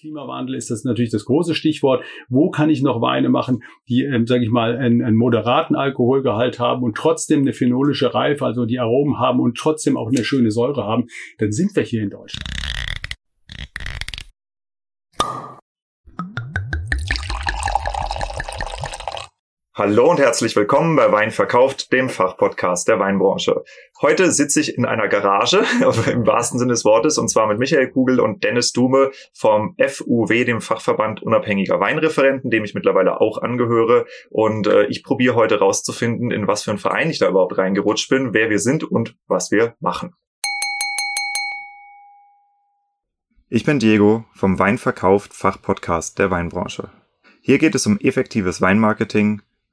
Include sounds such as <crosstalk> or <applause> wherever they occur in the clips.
Klimawandel ist das natürlich das große Stichwort. Wo kann ich noch Weine machen, die, ähm, sage ich mal, einen, einen moderaten Alkoholgehalt haben und trotzdem eine phenolische Reife, also die Aromen haben und trotzdem auch eine schöne Säure haben? Dann sind wir hier in Deutschland. Hallo und herzlich willkommen bei Wein verkauft, dem Fachpodcast der Weinbranche. Heute sitze ich in einer Garage, <laughs> im wahrsten Sinne des Wortes, und zwar mit Michael Kugel und Dennis Dume vom FUW, dem Fachverband unabhängiger Weinreferenten, dem ich mittlerweile auch angehöre. Und äh, ich probiere heute rauszufinden, in was für einen Verein ich da überhaupt reingerutscht bin, wer wir sind und was wir machen. Ich bin Diego vom Wein verkauft Fachpodcast der Weinbranche. Hier geht es um effektives Weinmarketing,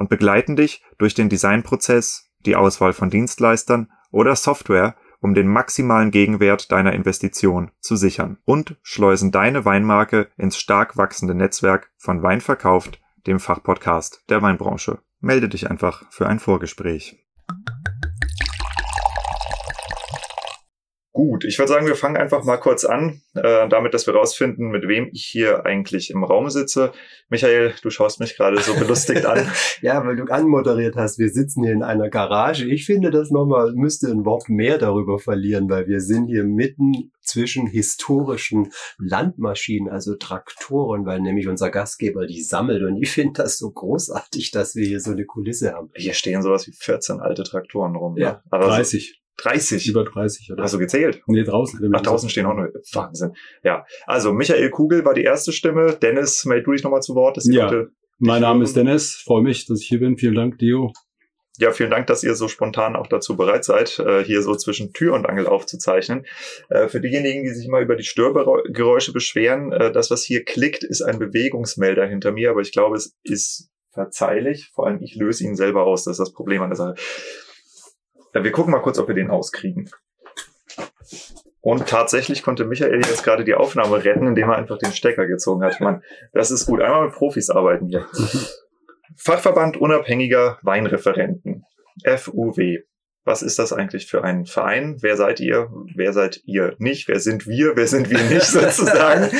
und begleiten dich durch den Designprozess, die Auswahl von Dienstleistern oder Software, um den maximalen Gegenwert deiner Investition zu sichern und schleusen deine Weinmarke ins stark wachsende Netzwerk von Wein verkauft, dem Fachpodcast der Weinbranche. Melde dich einfach für ein Vorgespräch. Gut, ich würde sagen, wir fangen einfach mal kurz an, äh, damit, dass wir rausfinden, mit wem ich hier eigentlich im Raum sitze. Michael, du schaust mich gerade so belustigt an. <laughs> ja, weil du anmoderiert hast, wir sitzen hier in einer Garage. Ich finde, das nochmal müsste ein Wort mehr darüber verlieren, weil wir sind hier mitten zwischen historischen Landmaschinen, also Traktoren, weil nämlich unser Gastgeber die sammelt. Und ich finde das so großartig, dass wir hier so eine Kulisse haben. Hier stehen sowas wie 14 alte Traktoren rum. Ja, ne? Aber 30. 30. Über 30, oder? Hast du gezählt? Nee, draußen. Ach, draußen stehen auch noch. Wahnsinn. Ja. Also, Michael Kugel war die erste Stimme. Dennis, meld du dich nochmal zu Wort. ja. Mein Name ist Dennis. Freue mich, dass ich hier bin. Vielen Dank, Dio. Ja, vielen Dank, dass ihr so spontan auch dazu bereit seid, äh, hier so zwischen Tür und Angel aufzuzeichnen. Äh, für diejenigen, die sich mal über die Störgeräusche beschweren, äh, das, was hier klickt, ist ein Bewegungsmelder hinter mir, aber ich glaube, es ist verzeihlich. Vor allem, ich löse ihn selber aus. Das ist das Problem an der Sache. Wir gucken mal kurz, ob wir den auskriegen. Und tatsächlich konnte Michael jetzt gerade die Aufnahme retten, indem er einfach den Stecker gezogen hat. Mann, das ist gut. Einmal mit Profis arbeiten hier. <laughs> Fachverband unabhängiger Weinreferenten. FUW. Was ist das eigentlich für ein Verein? Wer seid ihr? Wer seid ihr nicht? Wer sind wir? Wer sind wir nicht <laughs> sozusagen?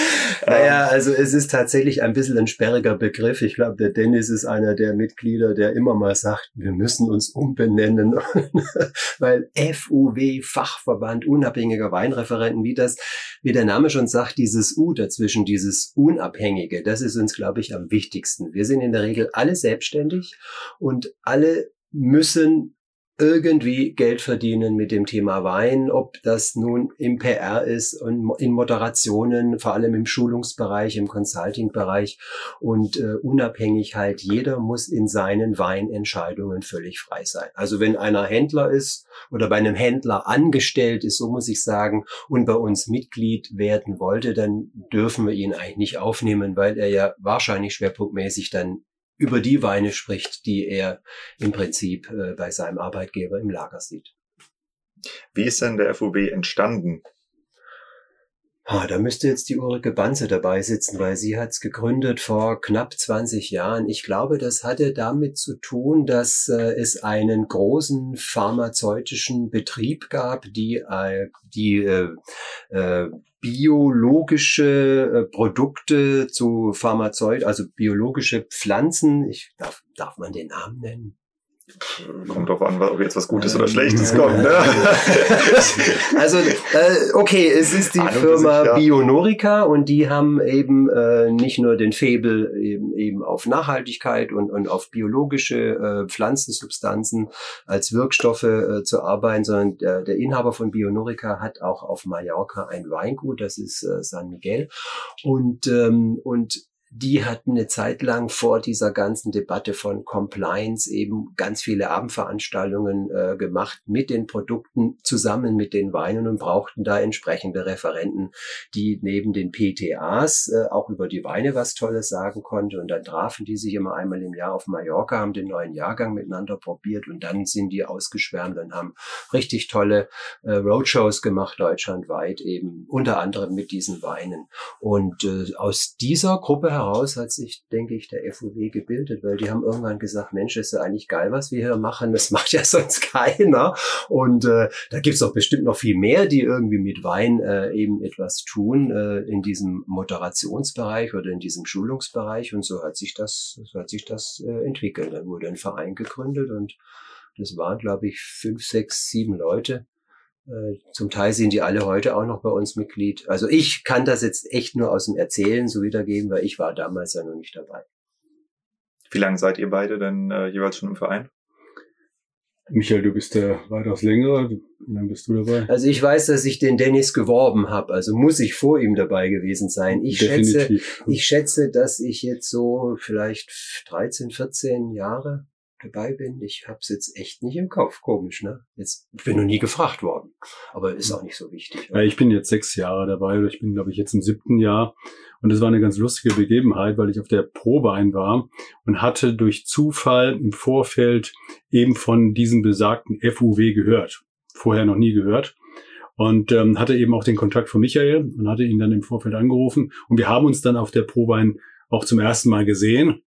naja, also es ist tatsächlich ein bisschen ein sperriger Begriff. Ich glaube, der Dennis ist einer der Mitglieder, der immer mal sagt, wir müssen uns umbenennen, <laughs> weil FUW, Fachverband unabhängiger Weinreferenten, wie das, wie der Name schon sagt, dieses U dazwischen, dieses Unabhängige, das ist uns, glaube ich, am wichtigsten. Wir sind in der Regel alle selbstständig und alle müssen irgendwie Geld verdienen mit dem Thema Wein, ob das nun im PR ist und in Moderationen, vor allem im Schulungsbereich, im Consulting-Bereich und äh, unabhängig halt, jeder muss in seinen Weinentscheidungen völlig frei sein. Also wenn einer Händler ist oder bei einem Händler angestellt ist, so muss ich sagen, und bei uns Mitglied werden wollte, dann dürfen wir ihn eigentlich nicht aufnehmen, weil er ja wahrscheinlich schwerpunktmäßig dann über die Weine spricht, die er im Prinzip äh, bei seinem Arbeitgeber im Lager sieht. Wie ist denn der FUB entstanden? Ah, da müsste jetzt die Ulrike Banze dabei sitzen, weil sie hat es gegründet vor knapp 20 Jahren. Ich glaube, das hatte damit zu tun, dass äh, es einen großen pharmazeutischen Betrieb gab, die, äh, die äh, äh, biologische äh, Produkte zu Pharmazeut, also biologische Pflanzen, ich darf, darf man den Namen nennen? Kommt drauf an, ob jetzt was Gutes oder Schlechtes kommt. Ne? <laughs> also, äh, okay, es ist die Firma sich, ja. Bionorica und die haben eben äh, nicht nur den Fabel eben, eben auf Nachhaltigkeit und, und auf biologische äh, Pflanzensubstanzen als Wirkstoffe äh, zu arbeiten, sondern der, der Inhaber von Bionorica hat auch auf Mallorca ein Weingut, das ist äh, San Miguel. Und, ähm, und die hatten eine Zeit lang vor dieser ganzen Debatte von Compliance eben ganz viele Abendveranstaltungen äh, gemacht mit den Produkten zusammen mit den Weinen und brauchten da entsprechende Referenten, die neben den PTAs äh, auch über die Weine was Tolles sagen konnte. Und dann trafen die sich immer einmal im Jahr auf Mallorca, haben den neuen Jahrgang miteinander probiert und dann sind die ausgeschwärmt und haben richtig tolle äh, Roadshows gemacht, deutschlandweit eben, unter anderem mit diesen Weinen. Und äh, aus dieser Gruppe heraus hat sich, denke ich, der FUW gebildet, weil die haben irgendwann gesagt, Mensch, ist ja eigentlich geil, was wir hier machen. Das <laughs> macht ja sonst keiner. Und äh, da gibt's doch bestimmt noch viel mehr, die irgendwie mit Wein äh, eben etwas tun äh, in diesem Moderationsbereich oder in diesem Schulungsbereich. Und so hat sich das, so hat sich das äh, entwickelt. Dann wurde ein Verein gegründet und das waren, glaube ich, fünf, sechs, sieben Leute zum Teil sind die alle heute auch noch bei uns Mitglied. Also ich kann das jetzt echt nur aus dem Erzählen so wiedergeben, weil ich war damals ja noch nicht dabei. Wie lange seid ihr beide denn äh, jeweils schon im Verein? Michael, du bist der weitaus längere. Wie lange bist du dabei? Also ich weiß, dass ich den Dennis geworben habe. Also muss ich vor ihm dabei gewesen sein. Ich schätze, ich schätze, dass ich jetzt so vielleicht 13, 14 Jahre dabei bin. Ich habe es jetzt echt nicht im Kopf. Komisch, ne? Jetzt ich bin noch nie gefragt worden, aber ist auch nicht so wichtig. Ja, ich bin jetzt sechs Jahre dabei oder ich bin, glaube ich, jetzt im siebten Jahr. Und es war eine ganz lustige Begebenheit, weil ich auf der Probein war und hatte durch Zufall im Vorfeld eben von diesem besagten FUW gehört. Vorher noch nie gehört. Und ähm, hatte eben auch den Kontakt von Michael und hatte ihn dann im Vorfeld angerufen. Und wir haben uns dann auf der Probein auch zum ersten Mal gesehen.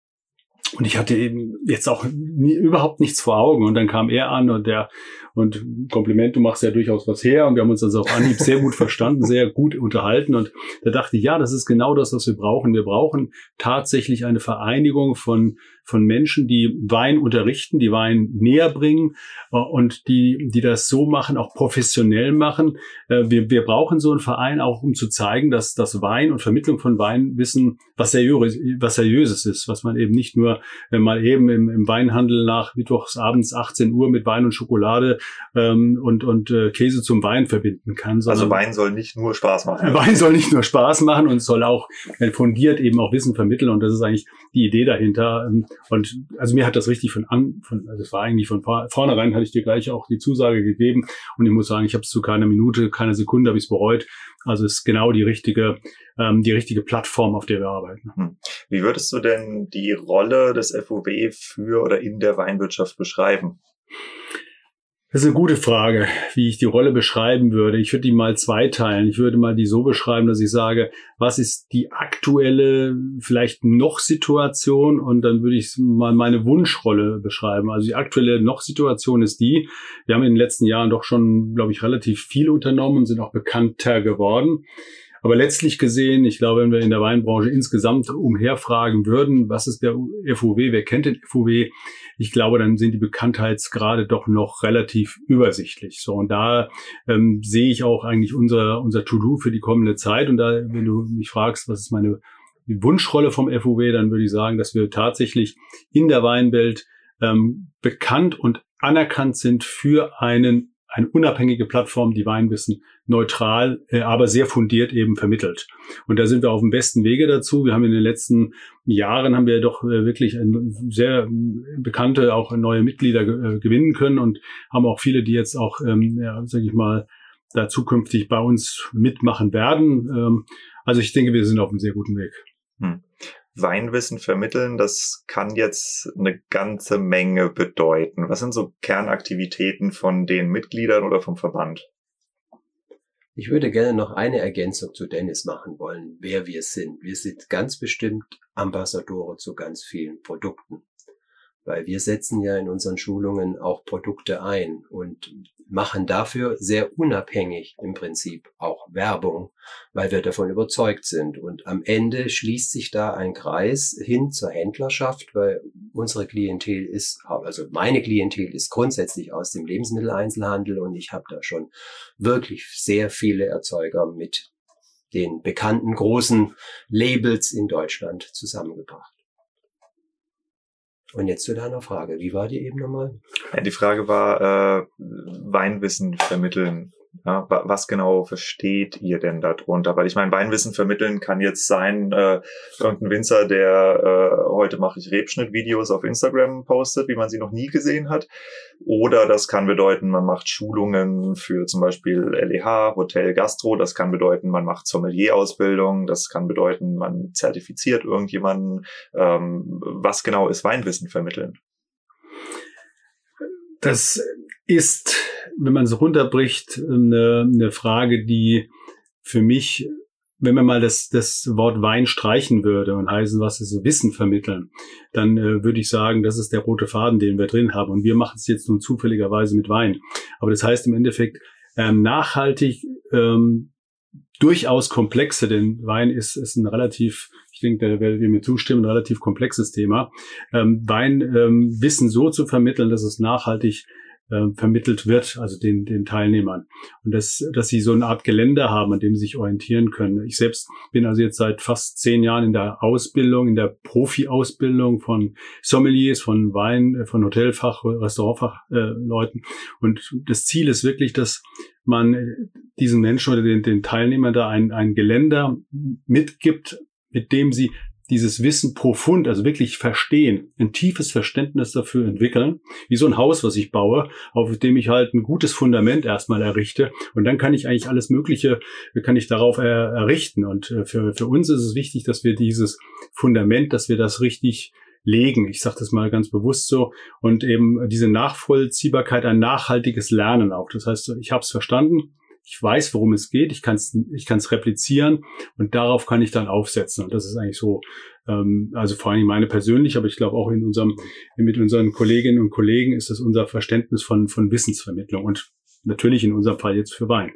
Und ich hatte eben jetzt auch nie, überhaupt nichts vor Augen. Und dann kam er an und der, und Kompliment, du machst ja durchaus was her. Und wir haben uns also auf Anhieb sehr gut verstanden, sehr gut unterhalten. Und da dachte ich, ja, das ist genau das, was wir brauchen. Wir brauchen tatsächlich eine Vereinigung von von Menschen, die Wein unterrichten, die Wein näher bringen äh, und die, die das so machen, auch professionell machen. Äh, wir, wir brauchen so einen Verein auch, um zu zeigen, dass das Wein und Vermittlung von Weinwissen was, seriös, was Seriöses ist, was man eben nicht nur äh, mal eben im, im Weinhandel nach Mittwochs abends 18 Uhr mit Wein und Schokolade ähm, und, und äh, Käse zum Wein verbinden kann. Also Wein soll nicht nur Spaß machen. <laughs> Wein soll nicht nur Spaß machen und soll auch äh, fundiert eben auch Wissen vermitteln und das ist eigentlich die Idee dahinter. Ähm, und also mir hat das richtig von an, von, also es war eigentlich von vornherein, hatte ich dir gleich auch die Zusage gegeben. Und ich muss sagen, ich habe es zu keiner Minute, keiner Sekunde habe ich es bereut. Also es ist genau die richtige, ähm, die richtige Plattform, auf der wir arbeiten. Hm. Wie würdest du denn die Rolle des FOW für oder in der Weinwirtschaft beschreiben? Das ist eine gute Frage, wie ich die Rolle beschreiben würde. Ich würde die mal zweiteilen. Ich würde mal die so beschreiben, dass ich sage, was ist die aktuelle vielleicht noch Situation und dann würde ich mal meine Wunschrolle beschreiben. Also die aktuelle noch Situation ist die, wir haben in den letzten Jahren doch schon, glaube ich, relativ viel unternommen und sind auch bekannter geworden. Aber letztlich gesehen, ich glaube, wenn wir in der Weinbranche insgesamt umherfragen würden, was ist der FUW, wer kennt den FUW, ich glaube, dann sind die Bekanntheitsgrade doch noch relativ übersichtlich. So, und da ähm, sehe ich auch eigentlich unser, unser To-Do für die kommende Zeit. Und da, wenn du mich fragst, was ist meine Wunschrolle vom FUW, dann würde ich sagen, dass wir tatsächlich in der Weinwelt ähm, bekannt und anerkannt sind für einen eine unabhängige Plattform, die Weinwissen neutral, äh, aber sehr fundiert eben vermittelt. Und da sind wir auf dem besten Wege dazu. Wir haben in den letzten Jahren haben wir doch äh, wirklich sehr bekannte, auch neue Mitglieder äh, gewinnen können und haben auch viele, die jetzt auch, ähm, ja, sage ich mal, da zukünftig bei uns mitmachen werden. Ähm, also ich denke, wir sind auf einem sehr guten Weg. Hm. Weinwissen vermitteln, das kann jetzt eine ganze Menge bedeuten. Was sind so Kernaktivitäten von den Mitgliedern oder vom Verband? Ich würde gerne noch eine Ergänzung zu Dennis machen wollen, wer wir sind. Wir sind ganz bestimmt Ambassadore zu ganz vielen Produkten weil wir setzen ja in unseren Schulungen auch Produkte ein und machen dafür sehr unabhängig im Prinzip auch Werbung, weil wir davon überzeugt sind. Und am Ende schließt sich da ein Kreis hin zur Händlerschaft, weil unsere Klientel ist, also meine Klientel ist grundsätzlich aus dem Lebensmitteleinzelhandel und ich habe da schon wirklich sehr viele Erzeuger mit den bekannten großen Labels in Deutschland zusammengebracht. Und jetzt zu deiner Frage. Wie war die eben nochmal? Ja, die Frage war, äh, Weinwissen vermitteln. Ja, was genau versteht ihr denn darunter? Weil ich meine, Weinwissen vermitteln kann jetzt sein, äh, irgendein Winzer, der äh, heute mache ich Rebschnittvideos auf Instagram postet, wie man sie noch nie gesehen hat. Oder das kann bedeuten, man macht Schulungen für zum Beispiel LEH, Hotel, Gastro. Das kann bedeuten, man macht Sommelier-Ausbildung. Das kann bedeuten, man zertifiziert irgendjemanden. Ähm, was genau ist Weinwissen vermitteln? Das ist, wenn man es runterbricht, eine, eine Frage, die für mich, wenn man mal das, das Wort Wein streichen würde und heißen, was ist Wissen vermitteln, dann äh, würde ich sagen, das ist der rote Faden, den wir drin haben. Und wir machen es jetzt nun zufälligerweise mit Wein. Aber das heißt im Endeffekt, ähm, nachhaltig ähm, durchaus komplexe, denn Wein ist, ist ein relativ, ich denke, da werdet ihr mir zustimmen, relativ komplexes Thema. Ähm, Wein ähm, Wissen so zu vermitteln, dass es nachhaltig äh, vermittelt wird, also den, den Teilnehmern. Und dass, dass sie so eine Art Geländer haben, an dem sie sich orientieren können. Ich selbst bin also jetzt seit fast zehn Jahren in der Ausbildung, in der Profi-Ausbildung von Sommeliers, von Wein, äh, von Hotelfach, Restaurantfachleuten. Äh, und das Ziel ist wirklich, dass man diesen Menschen oder den, den Teilnehmern da ein, ein Geländer mitgibt, mit dem sie dieses Wissen profund, also wirklich verstehen, ein tiefes Verständnis dafür entwickeln, wie so ein Haus, was ich baue, auf dem ich halt ein gutes Fundament erstmal errichte und dann kann ich eigentlich alles Mögliche, kann ich darauf er, errichten und äh, für, für uns ist es wichtig, dass wir dieses Fundament, dass wir das richtig legen. Ich sage das mal ganz bewusst so und eben diese Nachvollziehbarkeit, ein nachhaltiges Lernen auch. Das heißt, ich habe es verstanden, ich weiß, worum es geht, ich kann es ich kann's replizieren und darauf kann ich dann aufsetzen. Und das ist eigentlich so, ähm, also vor allem meine persönlich, aber ich glaube auch in unserem, mit unseren Kolleginnen und Kollegen ist das unser Verständnis von, von Wissensvermittlung und natürlich in unserem Fall jetzt für Wein.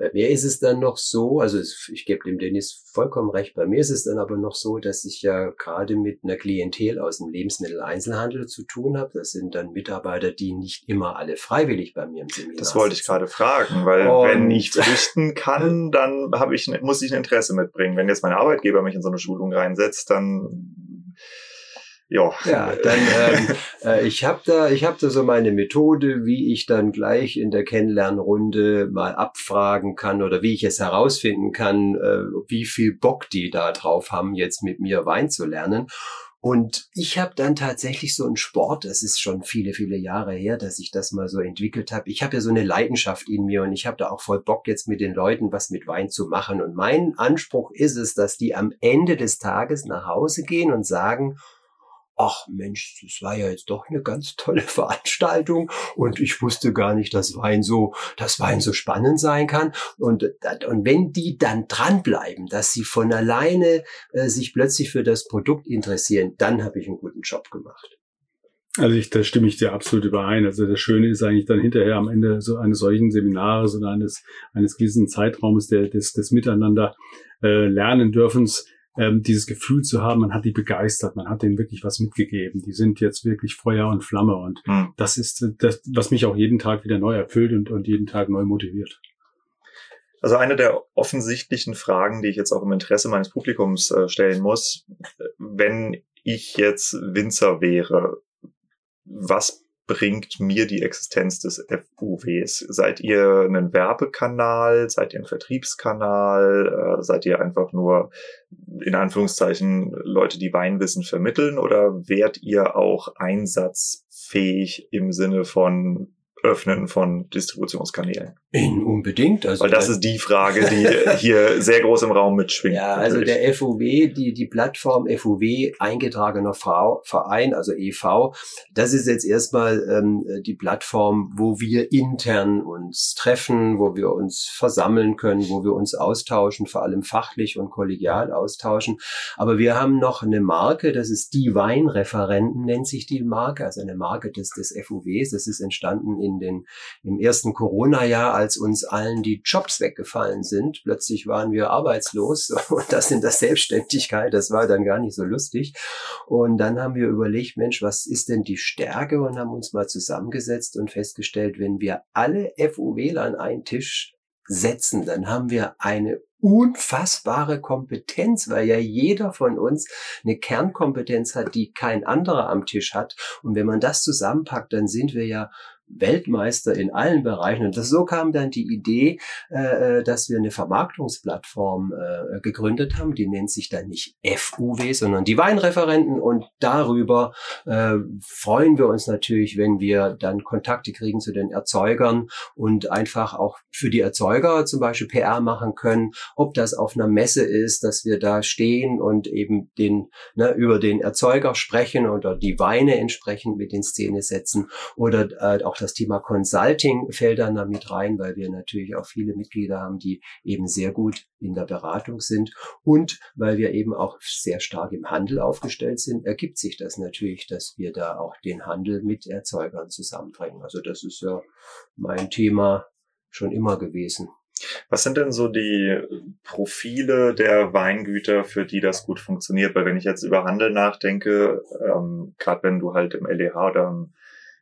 Bei mir ist es dann noch so, also ich gebe dem Dennis vollkommen recht, bei mir ist es dann aber noch so, dass ich ja gerade mit einer Klientel aus dem Lebensmitteleinzelhandel zu tun habe. Das sind dann Mitarbeiter, die nicht immer alle freiwillig bei mir im Seminar Das wollte ich gerade fragen, weil Und wenn ich berichten <laughs> kann, dann habe ich, muss ich ein Interesse mitbringen. Wenn jetzt mein Arbeitgeber mich in so eine Schulung reinsetzt, dann ja. Ja, dann ähm, <laughs> äh, ich habe da, ich habe da so meine Methode, wie ich dann gleich in der Kennenlernrunde mal abfragen kann oder wie ich es herausfinden kann, äh, wie viel Bock die da drauf haben, jetzt mit mir Wein zu lernen. Und ich habe dann tatsächlich so einen Sport, das ist schon viele, viele Jahre her, dass ich das mal so entwickelt habe. Ich habe ja so eine Leidenschaft in mir und ich habe da auch voll Bock jetzt mit den Leuten was mit Wein zu machen. Und mein Anspruch ist es, dass die am Ende des Tages nach Hause gehen und sagen, ach Mensch, das war ja jetzt doch eine ganz tolle <laughs> Veranstaltung und ich wusste gar nicht, dass Wein so, dass Wein so spannend sein kann. Und, und wenn die dann dranbleiben, dass sie von alleine äh, sich plötzlich für das Produkt interessieren, dann habe ich einen guten Job gemacht. Also ich, da stimme ich dir absolut überein. Also das Schöne ist eigentlich dann hinterher am Ende so eines solchen Seminares oder eines, eines gewissen Zeitraumes der, des, des Miteinander äh, lernen dürfens, ähm, dieses Gefühl zu haben, man hat die begeistert, man hat denen wirklich was mitgegeben. Die sind jetzt wirklich Feuer und Flamme und mhm. das ist das, was mich auch jeden Tag wieder neu erfüllt und, und jeden Tag neu motiviert. Also eine der offensichtlichen Fragen, die ich jetzt auch im Interesse meines Publikums äh, stellen muss, wenn ich jetzt Winzer wäre, was bringt mir die Existenz des FUWs? Seid ihr ein Werbekanal? Seid ihr ein Vertriebskanal? Äh, seid ihr einfach nur in Anführungszeichen Leute, die Weinwissen vermitteln? Oder wärt ihr auch einsatzfähig im Sinne von Öffnen von Distributionskanälen? In unbedingt. Also Weil das ist die Frage, die <laughs> hier sehr groß im Raum mitschwingt. Ja, also natürlich. der FUW, die, die Plattform FUW, eingetragener Verein, also EV, das ist jetzt erstmal ähm, die Plattform, wo wir intern uns treffen, wo wir uns versammeln können, wo wir uns austauschen, vor allem fachlich und kollegial austauschen. Aber wir haben noch eine Marke, das ist die Weinreferenten, nennt sich die Marke, also eine Marke des, des FUWs. Das ist entstanden in den, im ersten Corona-Jahr, als uns allen die Jobs weggefallen sind. Plötzlich waren wir arbeitslos <laughs> und das in der Selbstständigkeit. Das war dann gar nicht so lustig. Und dann haben wir überlegt, Mensch, was ist denn die Stärke? Und haben uns mal zusammengesetzt und festgestellt, wenn wir alle FUWler an einen Tisch setzen, dann haben wir eine unfassbare Kompetenz, weil ja jeder von uns eine Kernkompetenz hat, die kein anderer am Tisch hat. Und wenn man das zusammenpackt, dann sind wir ja Weltmeister in allen Bereichen. Und das, so kam dann die Idee, äh, äh dass wir eine Vermarktungsplattform äh, gegründet haben. Die nennt sich dann nicht FUW, sondern die Weinreferenten. Und darüber äh, freuen wir uns natürlich, wenn wir dann Kontakte kriegen zu den Erzeugern und einfach auch für die Erzeuger zum Beispiel PR machen können. Ob das auf einer Messe ist, dass wir da stehen und eben den ne, über den Erzeuger sprechen oder die Weine entsprechend mit in Szene setzen oder äh, auch das Thema Consulting fällt dann da mit rein, weil wir natürlich auch viele Mitglieder haben, die eben sehr gut in der Beratung sind. Und weil wir eben auch sehr stark im Handel aufgestellt sind, ergibt sich das natürlich, dass wir da auch den Handel mit Erzeugern zusammenbringen. Also das ist ja mein Thema schon immer gewesen. Was sind denn so die Profile der Weingüter, für die das gut funktioniert? Weil wenn ich jetzt über Handel nachdenke, ähm, gerade wenn du halt im LEH oder im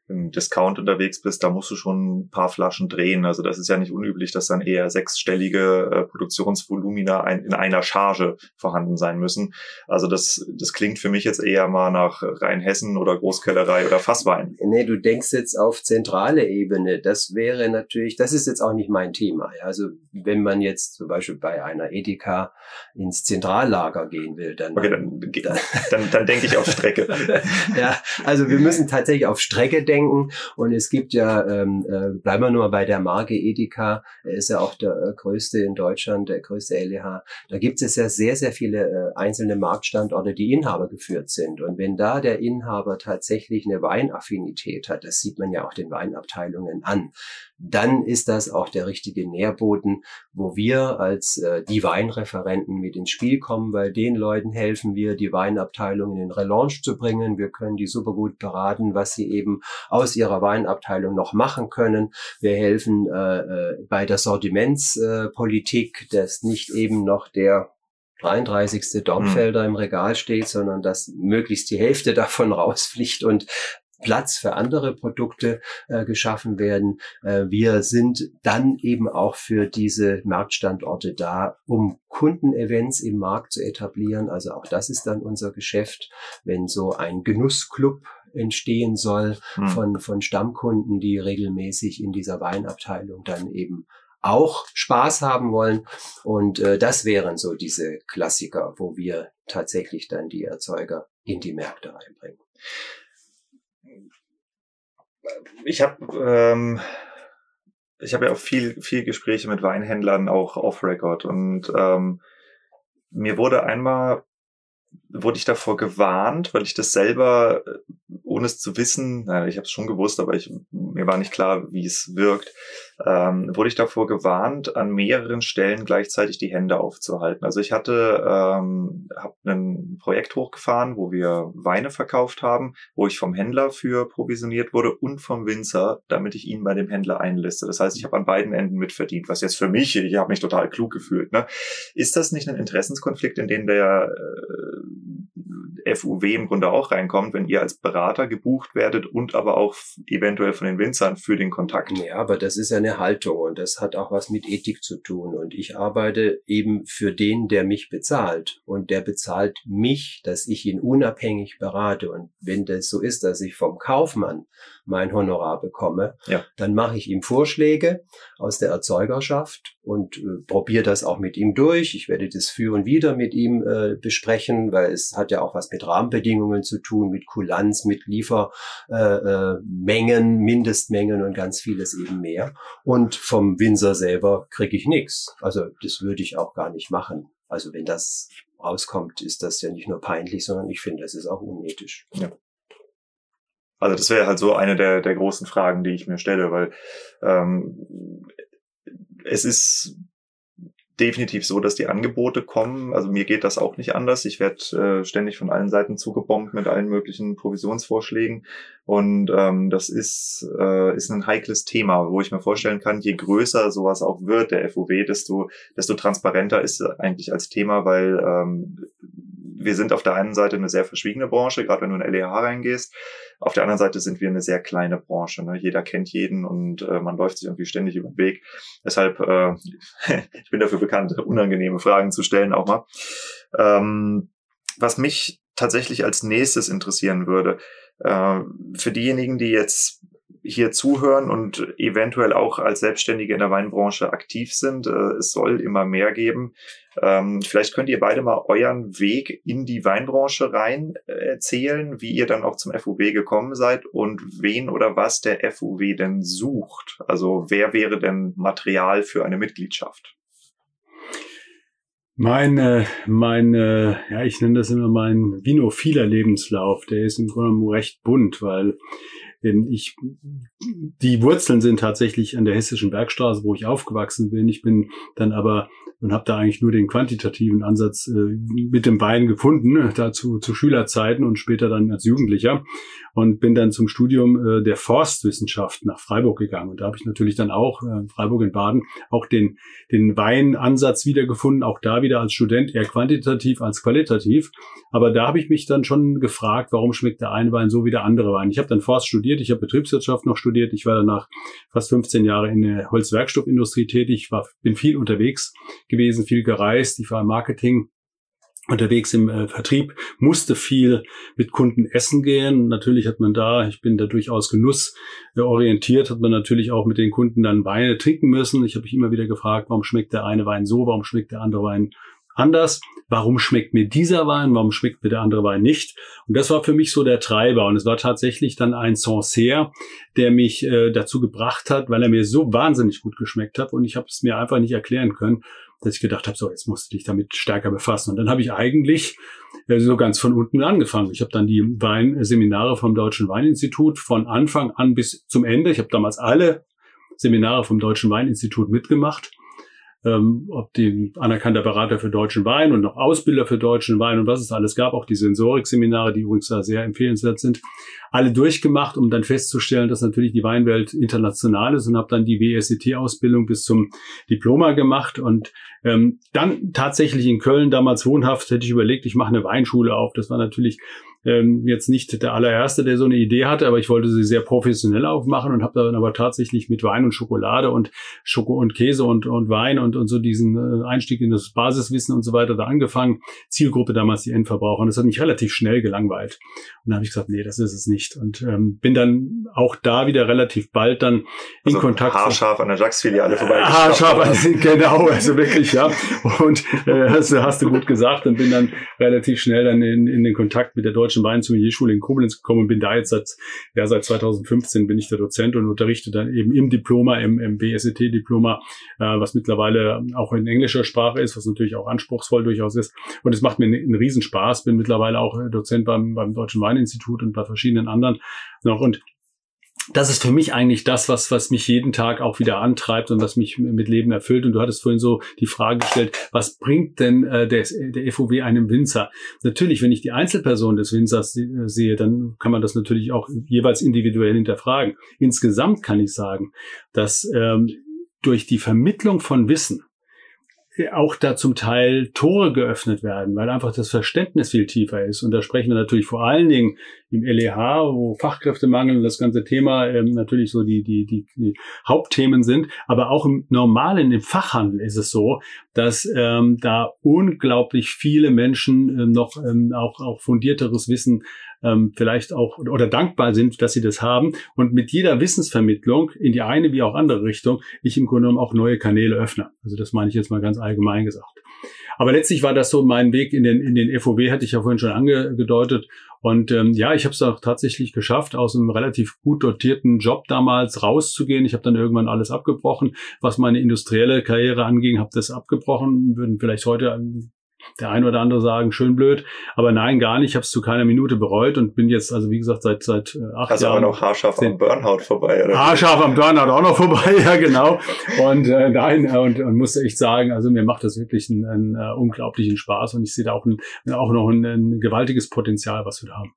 im Discount unterwegs bist, da musst du schon ein paar Flaschen drehen. Also das ist ja nicht unüblich, dass dann eher sechsstellige äh, Produktionsvolumina ein, in einer Charge vorhanden sein müssen. Also das, das klingt für mich jetzt eher mal nach Rheinhessen oder Großkellerei oder Fasswein. Nee, du denkst jetzt auf zentrale Ebene. Das wäre natürlich, das ist jetzt auch nicht mein Thema. Also wenn man jetzt zum Beispiel bei einer Edeka ins Zentrallager gehen will, dann... Okay, dann, dann, <laughs> dann, dann denke ich auf Strecke. <laughs> ja, also wir müssen tatsächlich auf Strecke denken denken. Und es gibt ja, ähm, äh, bleiben wir nur bei der Marke Edeka, ist ja auch der äh, größte in Deutschland, der größte LEH. Da gibt es ja sehr, sehr viele äh, einzelne Marktstandorte, die Inhaber geführt sind. Und wenn da der Inhaber tatsächlich eine Weinaffinität hat, das sieht man ja auch den Weinabteilungen an, dann ist das auch der richtige Nährboden, wo wir als äh, die Weinreferenten mit ins Spiel kommen, weil den Leuten helfen wir, die Weinabteilung in Relaunch zu bringen. Wir können die super gut beraten, was sie eben aus ihrer Weinabteilung noch machen können. Wir helfen äh, äh, bei der Sortimentspolitik, äh, dass nicht eben noch der 33. Dornfelder mhm. im Regal steht, sondern dass möglichst die Hälfte <laughs> davon rausfliegt und Platz für andere Produkte äh, geschaffen werden. Äh, wir sind dann eben auch für diese Marktstandorte da, um Kundenevents im Markt zu etablieren. Also auch das ist dann unser Geschäft, wenn so ein Genussclub entstehen soll hm. von, von Stammkunden, die regelmäßig in dieser Weinabteilung dann eben auch Spaß haben wollen. Und äh, das wären so diese Klassiker, wo wir tatsächlich dann die Erzeuger in die Märkte reinbringen. Ich habe ähm, ich habe ja auch viel viel Gespräche mit Weinhändlern auch off Record und ähm, mir wurde einmal wurde ich davor gewarnt, weil ich das selber, äh, ohne es zu wissen, naja, ich habe es schon gewusst, aber ich, mir war nicht klar, wie es wirkt, ähm, wurde ich davor gewarnt, an mehreren Stellen gleichzeitig die Hände aufzuhalten. Also ich hatte, ähm, habe ein Projekt hochgefahren, wo wir Weine verkauft haben, wo ich vom Händler für provisioniert wurde und vom Winzer, damit ich ihn bei dem Händler einliste. Das heißt, ich habe an beiden Enden mitverdient, was jetzt für mich, ich habe mich total klug gefühlt. Ne? Ist das nicht ein Interessenskonflikt, in den der äh, FUW im Grunde auch reinkommt, wenn ihr als Berater gebucht werdet und aber auch eventuell von den Winzern für den Kontakt. Ja, aber das ist eine Haltung und das hat auch was mit Ethik zu tun. Und ich arbeite eben für den, der mich bezahlt. Und der bezahlt mich, dass ich ihn unabhängig berate. Und wenn das so ist, dass ich vom Kaufmann mein Honorar bekomme, ja. dann mache ich ihm Vorschläge aus der Erzeugerschaft und äh, probiere das auch mit ihm durch. Ich werde das für und wieder mit ihm äh, besprechen, weil es hat ja auch was mit Rahmenbedingungen zu tun, mit Kulanz, mit Liefermengen, äh, äh, Mindestmengen und ganz vieles eben mehr. Und vom Winzer selber kriege ich nichts. Also das würde ich auch gar nicht machen. Also wenn das rauskommt, ist das ja nicht nur peinlich, sondern ich finde, das ist auch unethisch. Ja. Also das wäre halt so eine der, der großen Fragen, die ich mir stelle, weil ähm, es ist definitiv so, dass die Angebote kommen. Also mir geht das auch nicht anders. Ich werde äh, ständig von allen Seiten zugebombt mit allen möglichen Provisionsvorschlägen. Und ähm, das ist, äh, ist ein heikles Thema, wo ich mir vorstellen kann, je größer sowas auch wird, der FOW, desto, desto transparenter ist eigentlich als Thema, weil ähm, wir sind auf der einen Seite eine sehr verschwiegene Branche, gerade wenn du in LEH reingehst. Auf der anderen Seite sind wir eine sehr kleine Branche. Ne? Jeder kennt jeden und äh, man läuft sich irgendwie ständig über den Weg. Deshalb, äh, <laughs> ich bin dafür bekannt, unangenehme Fragen zu stellen auch mal. Ähm, was mich tatsächlich als nächstes interessieren würde, äh, für diejenigen, die jetzt hier zuhören und eventuell auch als Selbstständige in der Weinbranche aktiv sind. Äh, es soll immer mehr geben. Ähm, vielleicht könnt ihr beide mal euren Weg in die Weinbranche rein erzählen, wie ihr dann auch zum FUW gekommen seid und wen oder was der FUW denn sucht. Also wer wäre denn Material für eine Mitgliedschaft? Meine, meine, ja, ich nenne das immer mein vinophiler Lebenslauf. Der ist im Grunde genommen recht bunt, weil ich, die Wurzeln sind tatsächlich an der Hessischen Bergstraße, wo ich aufgewachsen bin. Ich bin dann aber und habe da eigentlich nur den quantitativen Ansatz äh, mit dem Wein gefunden, ne, dazu zu Schülerzeiten und später dann als Jugendlicher und bin dann zum Studium äh, der Forstwissenschaft nach Freiburg gegangen und da habe ich natürlich dann auch äh, Freiburg in Baden auch den den Weinansatz wiedergefunden, auch da wieder als Student eher quantitativ als qualitativ, aber da habe ich mich dann schon gefragt, warum schmeckt der eine Wein so wie der andere Wein. Ich habe dann Forst studiert, ich habe Betriebswirtschaft noch studiert, ich war danach fast 15 Jahre in der Holzwerkstoffindustrie tätig, war bin viel unterwegs gewesen, viel gereist. Ich war im Marketing unterwegs im äh, Vertrieb, musste viel mit Kunden essen gehen. Natürlich hat man da, ich bin da durchaus genussorientiert, hat man natürlich auch mit den Kunden dann Weine trinken müssen. Ich habe mich immer wieder gefragt, warum schmeckt der eine Wein so, warum schmeckt der andere Wein anders? Warum schmeckt mir dieser Wein, warum schmeckt mir der andere Wein nicht? Und das war für mich so der Treiber. Und es war tatsächlich dann ein Sancerre, der mich äh, dazu gebracht hat, weil er mir so wahnsinnig gut geschmeckt hat und ich habe es mir einfach nicht erklären können, dass ich gedacht habe, so jetzt musst du dich damit stärker befassen. Und dann habe ich eigentlich äh, so ganz von unten angefangen. Ich habe dann die Weinseminare vom Deutschen Weininstitut von Anfang an bis zum Ende. Ich habe damals alle Seminare vom Deutschen Weininstitut mitgemacht ähm, ob die anerkannter Berater für deutschen Wein und noch Ausbilder für deutschen Wein und was es alles gab, auch die Sensorik-Seminare, die übrigens da sehr empfehlenswert sind, alle durchgemacht, um dann festzustellen, dass natürlich die Weinwelt international ist und habe dann die WSET-Ausbildung bis zum Diploma gemacht und ähm, dann tatsächlich in Köln damals wohnhaft hätte ich überlegt, ich mache eine Weinschule auf. Das war natürlich ähm, jetzt nicht der allererste, der so eine Idee hatte, aber ich wollte sie sehr professionell aufmachen und habe dann aber tatsächlich mit Wein und Schokolade und Schoko und Käse und, und Wein und, und so diesen äh, Einstieg in das Basiswissen und so weiter da angefangen. Zielgruppe damals die Endverbraucher. Und das hat mich relativ schnell gelangweilt. Und dann habe ich gesagt, nee, das ist es nicht. Und ähm, bin dann auch da wieder relativ bald dann in also Kontakt. Haarscharf an der Jax-Filiale vorbei. Haarscharf, <laughs> genau, also wirklich, ja. Und äh, hast, hast du gut gesagt und bin dann relativ schnell dann in, in den Kontakt mit der deutschen Deutschen Wein Sommelierschule in Koblenz gekommen und bin da jetzt seit, ja, seit 2015 bin ich der Dozent und unterrichte dann eben im Diploma, im, im BSET-Diploma, äh, was mittlerweile auch in englischer Sprache ist, was natürlich auch anspruchsvoll durchaus ist. Und es macht mir einen, einen Riesenspaß. Bin mittlerweile auch Dozent beim, beim Deutschen Weininstitut und bei verschiedenen anderen noch. Und das ist für mich eigentlich das, was, was mich jeden Tag auch wieder antreibt und was mich mit Leben erfüllt. Und du hattest vorhin so die Frage gestellt, was bringt denn äh, der, der FOW einem Winzer? Natürlich, wenn ich die Einzelperson des Winzers sehe, dann kann man das natürlich auch jeweils individuell hinterfragen. Insgesamt kann ich sagen, dass ähm, durch die Vermittlung von Wissen auch da zum Teil Tore geöffnet werden, weil einfach das Verständnis viel tiefer ist. Und da sprechen wir natürlich vor allen Dingen im LEH, wo Fachkräftemangel und das ganze Thema ähm, natürlich so die, die, die, die Hauptthemen sind. Aber auch im normalen, im Fachhandel ist es so, dass ähm, da unglaublich viele Menschen ähm, noch ähm, auch, auch fundierteres Wissen ähm, vielleicht auch oder dankbar sind, dass sie das haben und mit jeder Wissensvermittlung in die eine wie auch andere Richtung ich im Grunde genommen auch neue Kanäle öffne. Also das meine ich jetzt mal ganz allgemein gesagt. Aber letztlich war das so mein Weg in den, in den FOW, hatte ich ja vorhin schon angedeutet. Und ähm, ja, ich habe es auch tatsächlich geschafft, aus einem relativ gut dotierten Job damals rauszugehen. Ich habe dann irgendwann alles abgebrochen, was meine industrielle Karriere anging, habe das abgebrochen. Würden vielleicht heute der ein oder andere sagen, schön blöd, aber nein, gar nicht. Ich habe es zu keiner Minute bereut und bin jetzt, also wie gesagt, seit seit äh, acht Hast Jahren. aber noch haarscharf am Burnout vorbei, oder? Haarscharf am Burnout auch noch <laughs> vorbei, ja genau. Und äh, nein, äh, und, und muss echt sagen, also mir macht das wirklich einen, einen uh, unglaublichen Spaß und ich sehe da auch, ein, auch noch ein, ein gewaltiges Potenzial, was wir da haben.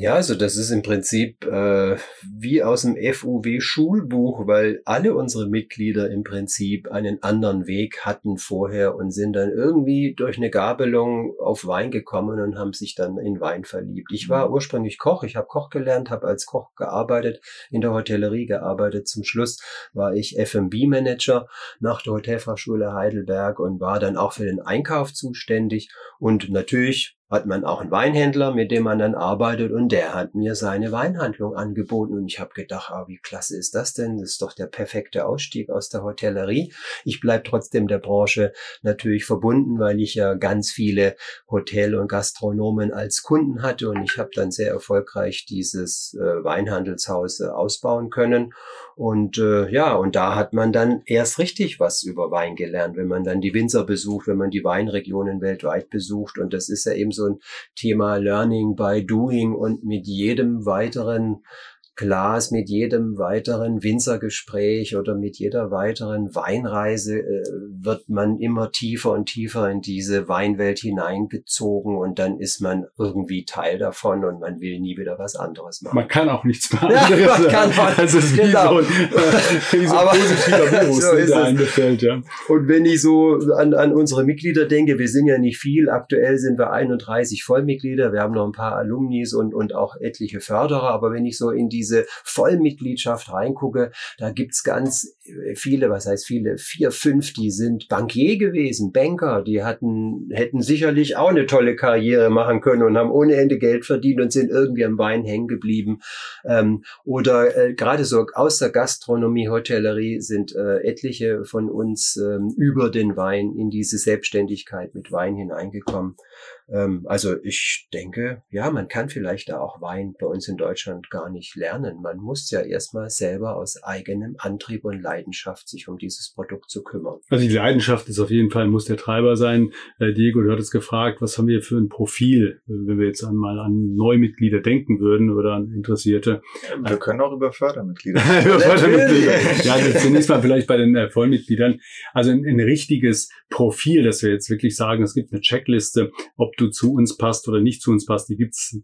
Ja, also das ist im Prinzip äh, wie aus dem FUW-Schulbuch, weil alle unsere Mitglieder im Prinzip einen anderen Weg hatten vorher und sind dann irgendwie durch eine Gabelung auf Wein gekommen und haben sich dann in Wein verliebt. Ich war mhm. ursprünglich Koch, ich habe Koch gelernt, habe als Koch gearbeitet, in der Hotellerie gearbeitet. Zum Schluss war ich F&B-Manager nach der Hotelfachschule Heidelberg und war dann auch für den Einkauf zuständig und natürlich hat man auch einen Weinhändler, mit dem man dann arbeitet und der hat mir seine Weinhandlung angeboten und ich habe gedacht, ah, wie klasse ist das denn? Das ist doch der perfekte Ausstieg aus der Hotellerie. Ich bleib trotzdem der Branche natürlich verbunden, weil ich ja ganz viele Hotel- und Gastronomen als Kunden hatte und ich habe dann sehr erfolgreich dieses äh, Weinhandelshaus äh, ausbauen können und äh, ja, und da hat man dann erst richtig was über Wein gelernt, wenn man dann die Winzer besucht, wenn man die Weinregionen weltweit besucht. Und das ist ja eben so ein Thema Learning by Doing und mit jedem weiteren Glas mit jedem weiteren Winzergespräch oder mit jeder weiteren Weinreise äh, wird man immer tiefer und tiefer in diese Weinwelt hineingezogen und dann ist man irgendwie Teil davon und man will nie wieder was anderes machen. Man kann auch nichts mehr <laughs> anderes. Ja, man kann man, ist wie genau. so ein, <laughs> wie so Aber, positiver <laughs> Virus, so der einem ja. Und wenn ich so an, an unsere Mitglieder denke, wir sind ja nicht viel, aktuell sind wir 31 Vollmitglieder, wir haben noch ein paar Alumnis und, und auch etliche Förderer, aber wenn ich so in diese diese Vollmitgliedschaft reingucke, da gibt's ganz viele, was heißt viele, vier, fünf, die sind Bankier gewesen, Banker, die hatten, hätten sicherlich auch eine tolle Karriere machen können und haben ohne Ende Geld verdient und sind irgendwie am Wein hängen geblieben. Ähm, oder äh, gerade so aus der Gastronomie, Hotellerie sind äh, etliche von uns ähm, über den Wein in diese Selbstständigkeit mit Wein hineingekommen. Ähm, also ich denke, ja, man kann vielleicht da auch Wein bei uns in Deutschland gar nicht lernen. Man muss ja erstmal selber aus eigenem Antrieb und Leidenschaft sich um dieses Produkt zu kümmern. Also die Leidenschaft ist auf jeden Fall, muss der Treiber sein. Äh, Diego, du hattest gefragt, was haben wir für ein Profil, wenn wir jetzt einmal an Neumitglieder denken würden oder an Interessierte. Wir können auch über Fördermitglieder. <laughs> über Fördermitglieder. ja, also zunächst mal vielleicht bei den äh, Vollmitgliedern. Also ein, ein richtiges Profil, dass wir jetzt wirklich sagen, es gibt eine Checkliste, ob du zu uns passt oder nicht zu uns passt, die gibt's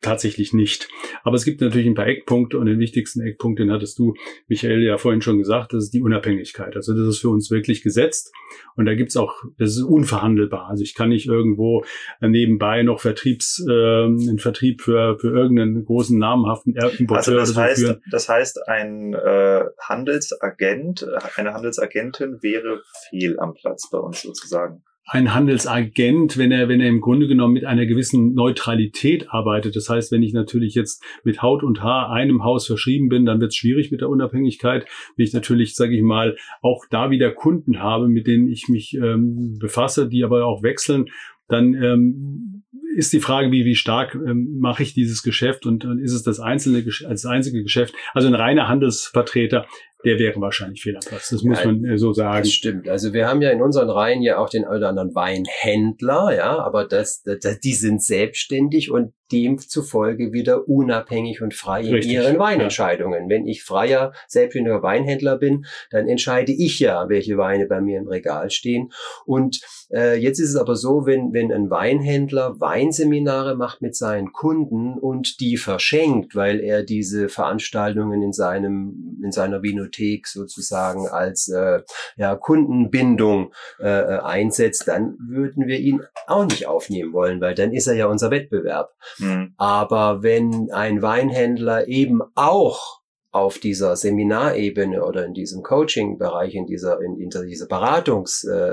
tatsächlich nicht. Aber es gibt natürlich ein paar Eckpunkte und den wichtigsten Eckpunkt, den hattest du, Michael, ja vorhin schon gesagt, das ist die Unabhängigkeit. Also das ist für uns wirklich gesetzt und da gibt's auch, das ist unverhandelbar. Also ich kann nicht irgendwo nebenbei noch Vertriebs, äh, einen Vertrieb für, für irgendeinen großen namhaften Importeur also das heißt, führen. Das heißt, ein äh, Handelsagent, eine Handelsagentin wäre fehl am Platz bei uns sozusagen ein Handelsagent, wenn er, wenn er im Grunde genommen mit einer gewissen Neutralität arbeitet. Das heißt, wenn ich natürlich jetzt mit Haut und Haar einem Haus verschrieben bin, dann wird es schwierig mit der Unabhängigkeit. Wenn ich natürlich, sage ich mal, auch da wieder Kunden habe, mit denen ich mich ähm, befasse, die aber auch wechseln, dann ähm, ist die Frage, wie, wie stark ähm, mache ich dieses Geschäft und, und ist es das einzelne als einzige Geschäft? Also ein reiner Handelsvertreter der wäre wahrscheinlich fehl am Platz. Das muss ja, man äh, so sagen. Das stimmt. Also wir haben ja in unseren Reihen ja auch den oder anderen Weinhändler, ja, aber das, das, die sind selbstständig und demzufolge wieder unabhängig und frei in Richtig, ihren Weinentscheidungen. Wenn ich freier, selbstständiger Weinhändler bin, dann entscheide ich ja, welche Weine bei mir im Regal stehen. Und äh, jetzt ist es aber so, wenn, wenn ein Weinhändler Weinseminare macht mit seinen Kunden und die verschenkt, weil er diese Veranstaltungen in seinem, in seiner Vino Winothek sozusagen als äh, ja, Kundenbindung äh, einsetzt, dann würden wir ihn auch nicht aufnehmen wollen, weil dann ist er ja unser Wettbewerb. Mhm. Aber wenn ein Weinhändler eben auch auf dieser Seminarebene oder in diesem Coaching-Bereich, in dieser, in, in dieser Beratungs, äh,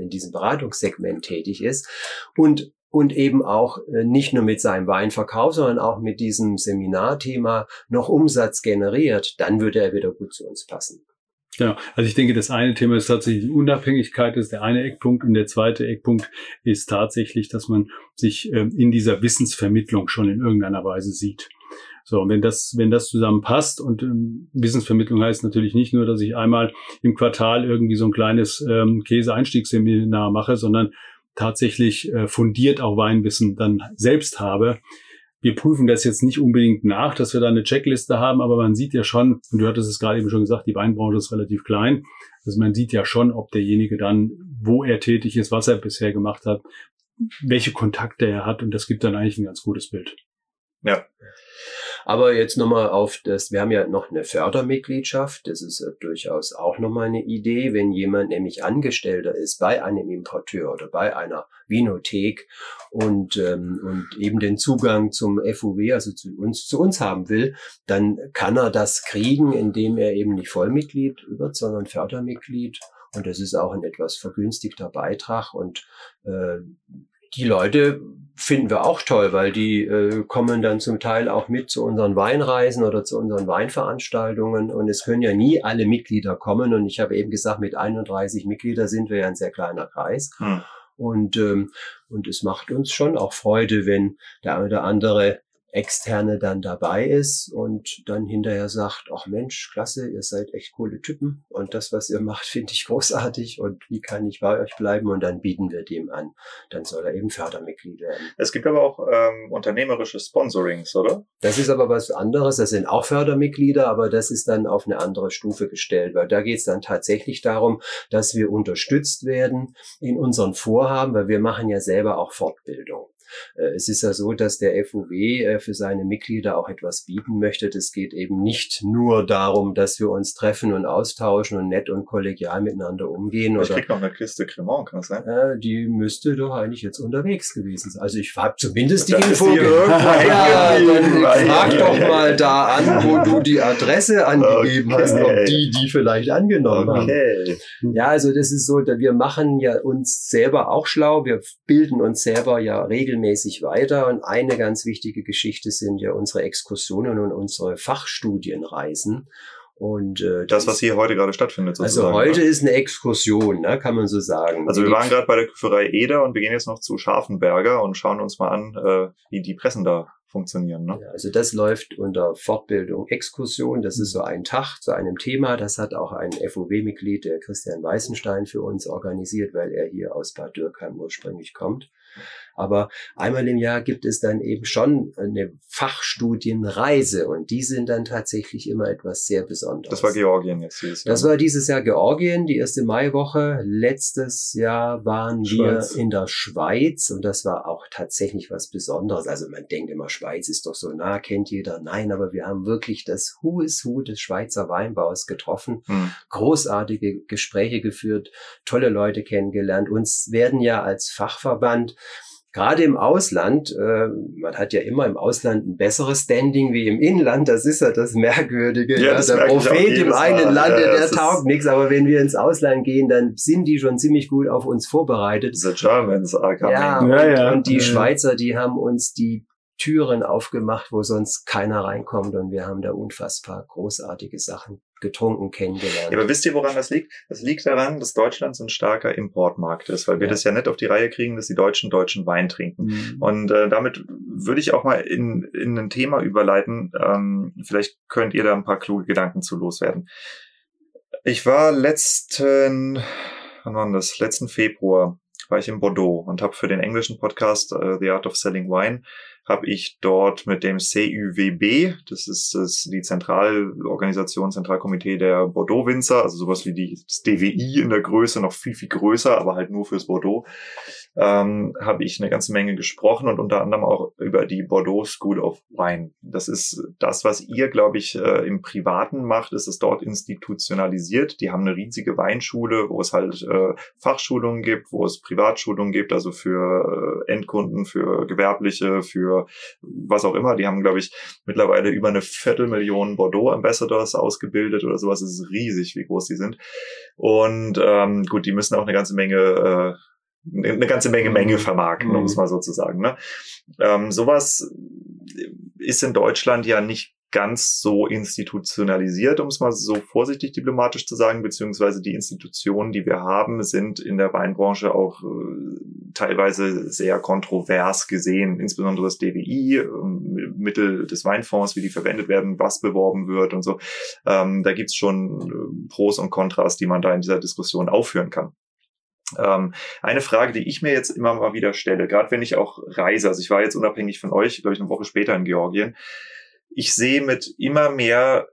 in diesem Beratungssegment tätig ist und und eben auch äh, nicht nur mit seinem Weinverkauf, sondern auch mit diesem Seminarthema noch Umsatz generiert, dann würde er wieder gut zu uns passen. Genau. Also ich denke, das eine Thema ist tatsächlich die Unabhängigkeit, das ist der eine Eckpunkt. Und der zweite Eckpunkt ist tatsächlich, dass man sich ähm, in dieser Wissensvermittlung schon in irgendeiner Weise sieht. So, und wenn das, wenn das zusammenpasst und ähm, Wissensvermittlung heißt natürlich nicht nur, dass ich einmal im Quartal irgendwie so ein kleines ähm, Käse-Einstiegsseminar mache, sondern tatsächlich äh, fundiert auch Weinwissen dann selbst habe. Wir prüfen das jetzt nicht unbedingt nach, dass wir da eine Checkliste haben, aber man sieht ja schon, und du hattest es gerade eben schon gesagt, die Weinbranche ist relativ klein. Also man sieht ja schon, ob derjenige dann, wo er tätig ist, was er bisher gemacht hat, welche Kontakte er hat und das gibt dann eigentlich ein ganz gutes Bild. Ja. Aber jetzt nochmal auf das, wir haben ja noch eine Fördermitgliedschaft, das ist ja durchaus auch nochmal eine Idee, wenn jemand nämlich Angestellter ist bei einem Importeur oder bei einer Vinothek und, ähm, und eben den Zugang zum FUW, also zu uns, zu uns haben will, dann kann er das kriegen, indem er eben nicht Vollmitglied wird, sondern Fördermitglied. Und das ist auch ein etwas vergünstigter Beitrag. Und äh, die Leute finden wir auch toll, weil die äh, kommen dann zum Teil auch mit zu unseren Weinreisen oder zu unseren Weinveranstaltungen und es können ja nie alle Mitglieder kommen und ich habe eben gesagt, mit 31 Mitgliedern sind wir ja ein sehr kleiner Kreis. Hm. Und, ähm, und es macht uns schon auch Freude, wenn der oder andere Externe dann dabei ist und dann hinterher sagt, ach Mensch, klasse, ihr seid echt coole Typen und das, was ihr macht, <laughs> finde ich großartig und wie kann ich bei euch bleiben und dann bieten wir dem an. Dann soll er eben Fördermitglied werden. Es gibt aber auch ähm, unternehmerische Sponsorings, oder? Das ist aber was anderes. Das sind auch Fördermitglieder, aber das ist dann auf eine andere Stufe gestellt, weil da geht es dann tatsächlich darum, dass wir unterstützt werden in unseren Vorhaben, weil wir machen ja selber auch Fortbildung. Äh, es ist ja so, dass der FUW äh, für seine Mitglieder auch etwas bieten möchte. Das geht eben nicht nur darum, dass wir uns treffen und austauschen und nett und kollegial miteinander umgehen. Ich krieg noch eine Kiste Cremant, kann das sein? Äh, die müsste doch eigentlich jetzt unterwegs gewesen sein. Also ich habe zumindest die Info irgendwo. <laughs> Ja, dann frag doch mal da an, wo du die Adresse angegeben okay. hast, ob die die vielleicht angenommen okay. haben. Ja, also das ist so, wir machen ja uns selber auch schlau. Wir bilden uns selber ja regelmäßig regelmäßig weiter. Und eine ganz wichtige Geschichte sind ja unsere Exkursionen und unsere Fachstudienreisen. Und äh, das, was hier heute gerade stattfindet. Also sozusagen, Also heute ne? ist eine Exkursion, ne, kann man so sagen. Also wir waren gerade bei der Küferei Eder und wir gehen jetzt noch zu Scharfenberger und schauen uns mal an, äh, wie die Pressen da funktionieren. Ne? Ja, also das läuft unter Fortbildung Exkursion. Das ist so ein Tag zu einem Thema. Das hat auch ein FOW-Mitglied, der Christian Weißenstein, für uns organisiert, weil er hier aus Bad Dürkheim ursprünglich kommt. Aber einmal im Jahr gibt es dann eben schon eine Fachstudienreise und die sind dann tatsächlich immer etwas sehr Besonderes. Das war Georgien jetzt dieses Jahr. Das war dieses Jahr Georgien, die erste Maiwoche. Letztes Jahr waren Schweiz. wir in der Schweiz und das war auch tatsächlich was Besonderes. Also man denkt immer, Schweiz ist doch so nah, kennt jeder. Nein, aber wir haben wirklich das Who is Who des Schweizer Weinbaus getroffen, hm. großartige Gespräche geführt, tolle Leute kennengelernt. Uns werden ja als Fachverband gerade im Ausland, äh, man hat ja immer im Ausland ein besseres Standing wie im Inland, das ist ja das Merkwürdige. Ja, das der Prophet im einen Lande, ja, der taugt nichts, aber wenn wir ins Ausland gehen, dann sind die schon ziemlich gut auf uns vorbereitet. The Germans are coming. Ja, und, ja, und die Schweizer, die haben uns die Türen aufgemacht, wo sonst keiner reinkommt und wir haben da unfassbar großartige Sachen getrunken kennengelernt. Ja, aber wisst ihr, woran das liegt? Das liegt daran, dass Deutschland so ein starker Importmarkt ist, weil wir ja. das ja nicht auf die Reihe kriegen, dass die Deutschen deutschen Wein trinken. Mhm. Und äh, damit würde ich auch mal in, in ein Thema überleiten. Ähm, vielleicht könnt ihr da ein paar kluge Gedanken zu loswerden. Ich war letzten, wann war das? Letzten Februar war ich in Bordeaux und habe für den englischen Podcast uh, The Art of Selling Wine habe ich dort mit dem CUWB, das ist das, die Zentralorganisation, Zentralkomitee der Bordeaux-Winzer, also sowas wie die, das DWI in der Größe, noch viel, viel größer, aber halt nur fürs Bordeaux, ähm, habe ich eine ganze Menge gesprochen und unter anderem auch über die Bordeaux School of Wine. Das ist das, was ihr, glaube ich, äh, im Privaten macht, ist es dort institutionalisiert. Die haben eine riesige Weinschule, wo es halt äh, Fachschulungen gibt, wo es Privatschulungen gibt, also für äh, Endkunden, für Gewerbliche, für was auch immer. Die haben, glaube ich, mittlerweile über eine Viertelmillion Bordeaux Ambassadors ausgebildet oder sowas. Es ist riesig, wie groß die sind. Und ähm, gut, die müssen auch eine ganze Menge äh, eine ganze Menge Menge mhm. vermarkten, um es mhm. mal so zu sagen. Ne? Ähm, sowas ist in Deutschland ja nicht ganz so institutionalisiert, um es mal so vorsichtig diplomatisch zu sagen, beziehungsweise die Institutionen, die wir haben, sind in der Weinbranche auch äh, teilweise sehr kontrovers gesehen, insbesondere das DWI, äh, Mittel des Weinfonds, wie die verwendet werden, was beworben wird und so. Ähm, da gibt's schon äh, Pros und Kontras, die man da in dieser Diskussion aufführen kann. Ähm, eine Frage, die ich mir jetzt immer mal wieder stelle, gerade wenn ich auch reise, also ich war jetzt unabhängig von euch, glaube ich, eine Woche später in Georgien, ich sehe mit immer mehr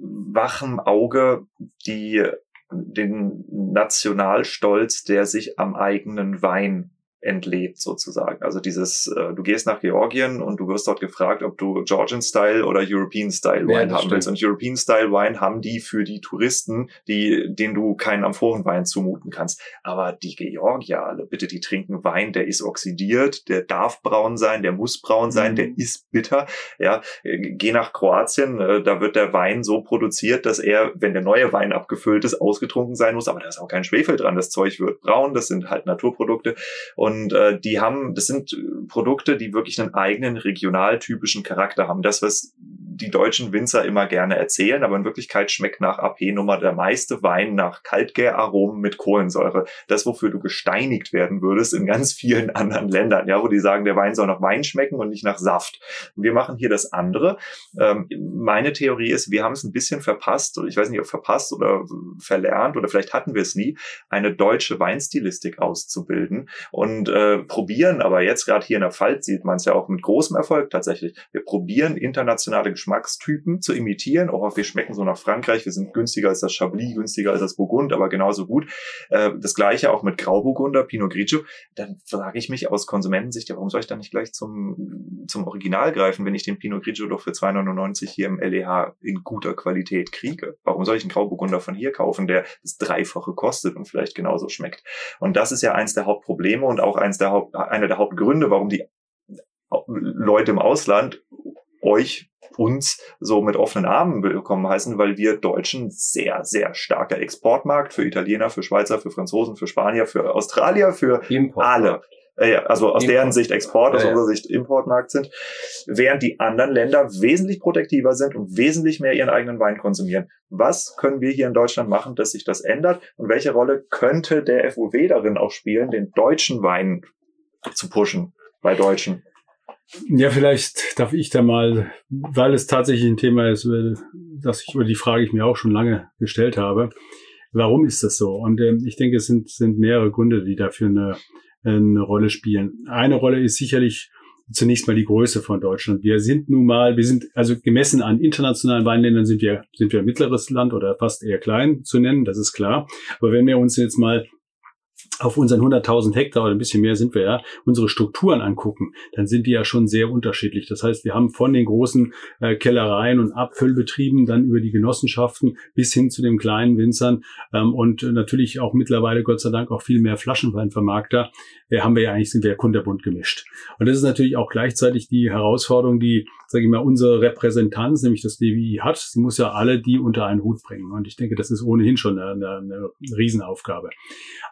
wachem Auge die, den Nationalstolz, der sich am eigenen Wein entlebt sozusagen. Also dieses, äh, du gehst nach Georgien und du wirst dort gefragt, ob du Georgian Style oder European Style Wine ja, haben stimmt. willst. Und European Style Wine haben die für die Touristen, die, denen du keinen Amphorenwein zumuten kannst. Aber die Georgier alle, bitte, die trinken Wein, der ist oxidiert, der darf braun sein, der muss braun sein, mhm. der ist bitter. Ja, geh nach Kroatien, äh, da wird der Wein so produziert, dass er, wenn der neue Wein abgefüllt ist, ausgetrunken sein muss. Aber da ist auch kein Schwefel dran. Das Zeug wird braun, das sind halt Naturprodukte. Und und äh, die haben, das sind Produkte, die wirklich einen eigenen regionaltypischen Charakter haben. Das, was die deutschen Winzer immer gerne erzählen, aber in Wirklichkeit schmeckt nach AP-Nummer der meiste Wein nach Kaltgäraromen mit Kohlensäure. Das, wofür du gesteinigt werden würdest in ganz vielen <laughs> anderen Ländern, ja, wo die sagen, der Wein soll nach Wein schmecken und nicht nach Saft. wir machen hier das andere. Ähm, meine Theorie ist, wir haben es ein bisschen verpasst, ich weiß nicht, ob verpasst oder verlernt oder vielleicht hatten wir es nie, eine deutsche Weinstilistik auszubilden und äh, probieren, aber jetzt gerade hier in der Pfalz sieht man es ja auch mit großem Erfolg tatsächlich. Wir probieren internationale Geschmacksrichtungen Geschmackstypen zu imitieren. Auch wir schmecken so nach Frankreich. Wir sind günstiger als das Chablis, günstiger als das Burgund, aber genauso gut. Äh, das gleiche auch mit Grauburgunder, Pinot Grigio. Dann frage ich mich aus Konsumentensicht, ja, warum soll ich da nicht gleich zum, zum Original greifen, wenn ich den Pinot Grigio doch für 2,99 hier im LEH in guter Qualität kriege? Warum soll ich einen Grauburgunder von hier kaufen, der das Dreifache kostet und vielleicht genauso schmeckt? Und das ist ja eins der Hauptprobleme und auch eins der Haupt, einer der Hauptgründe, warum die Leute im Ausland euch uns so mit offenen Armen willkommen heißen, weil wir Deutschen sehr, sehr starker Exportmarkt für Italiener, für Schweizer, für Franzosen, für Spanier, für Australier, für Import. alle. Äh, also aus Import. deren Sicht Export, aus ja, unserer Sicht Importmarkt sind, während die anderen Länder wesentlich protektiver sind und wesentlich mehr ihren eigenen Wein konsumieren. Was können wir hier in Deutschland machen, dass sich das ändert? Und welche Rolle könnte der FUW darin auch spielen, den deutschen Wein zu pushen bei Deutschen? Ja, vielleicht darf ich da mal, weil es tatsächlich ein Thema ist, dass ich über die Frage ich mir auch schon lange gestellt habe. Warum ist das so? Und ähm, ich denke, es sind, sind mehrere Gründe, die dafür eine, eine Rolle spielen. Eine Rolle ist sicherlich zunächst mal die Größe von Deutschland. Wir sind nun mal, wir sind also gemessen an internationalen Weinländern sind wir sind wir ein mittleres Land oder fast eher klein zu nennen, das ist klar. Aber wenn wir uns jetzt mal auf unseren 100.000 Hektar oder ein bisschen mehr sind wir ja, unsere Strukturen angucken, dann sind die ja schon sehr unterschiedlich. Das heißt, wir haben von den großen äh, Kellereien und Abfüllbetrieben dann über die Genossenschaften bis hin zu den kleinen Winzern ähm, und natürlich auch mittlerweile Gott sei Dank auch viel mehr Flaschenweinvermarkter, äh, haben wir ja eigentlich, sind wir ja kunterbunt gemischt. Und das ist natürlich auch gleichzeitig die Herausforderung, die, sage ich mal, unsere Repräsentanz, nämlich das DWI hat. Sie muss ja alle die unter einen Hut bringen. Und ich denke, das ist ohnehin schon eine, eine, eine Riesenaufgabe.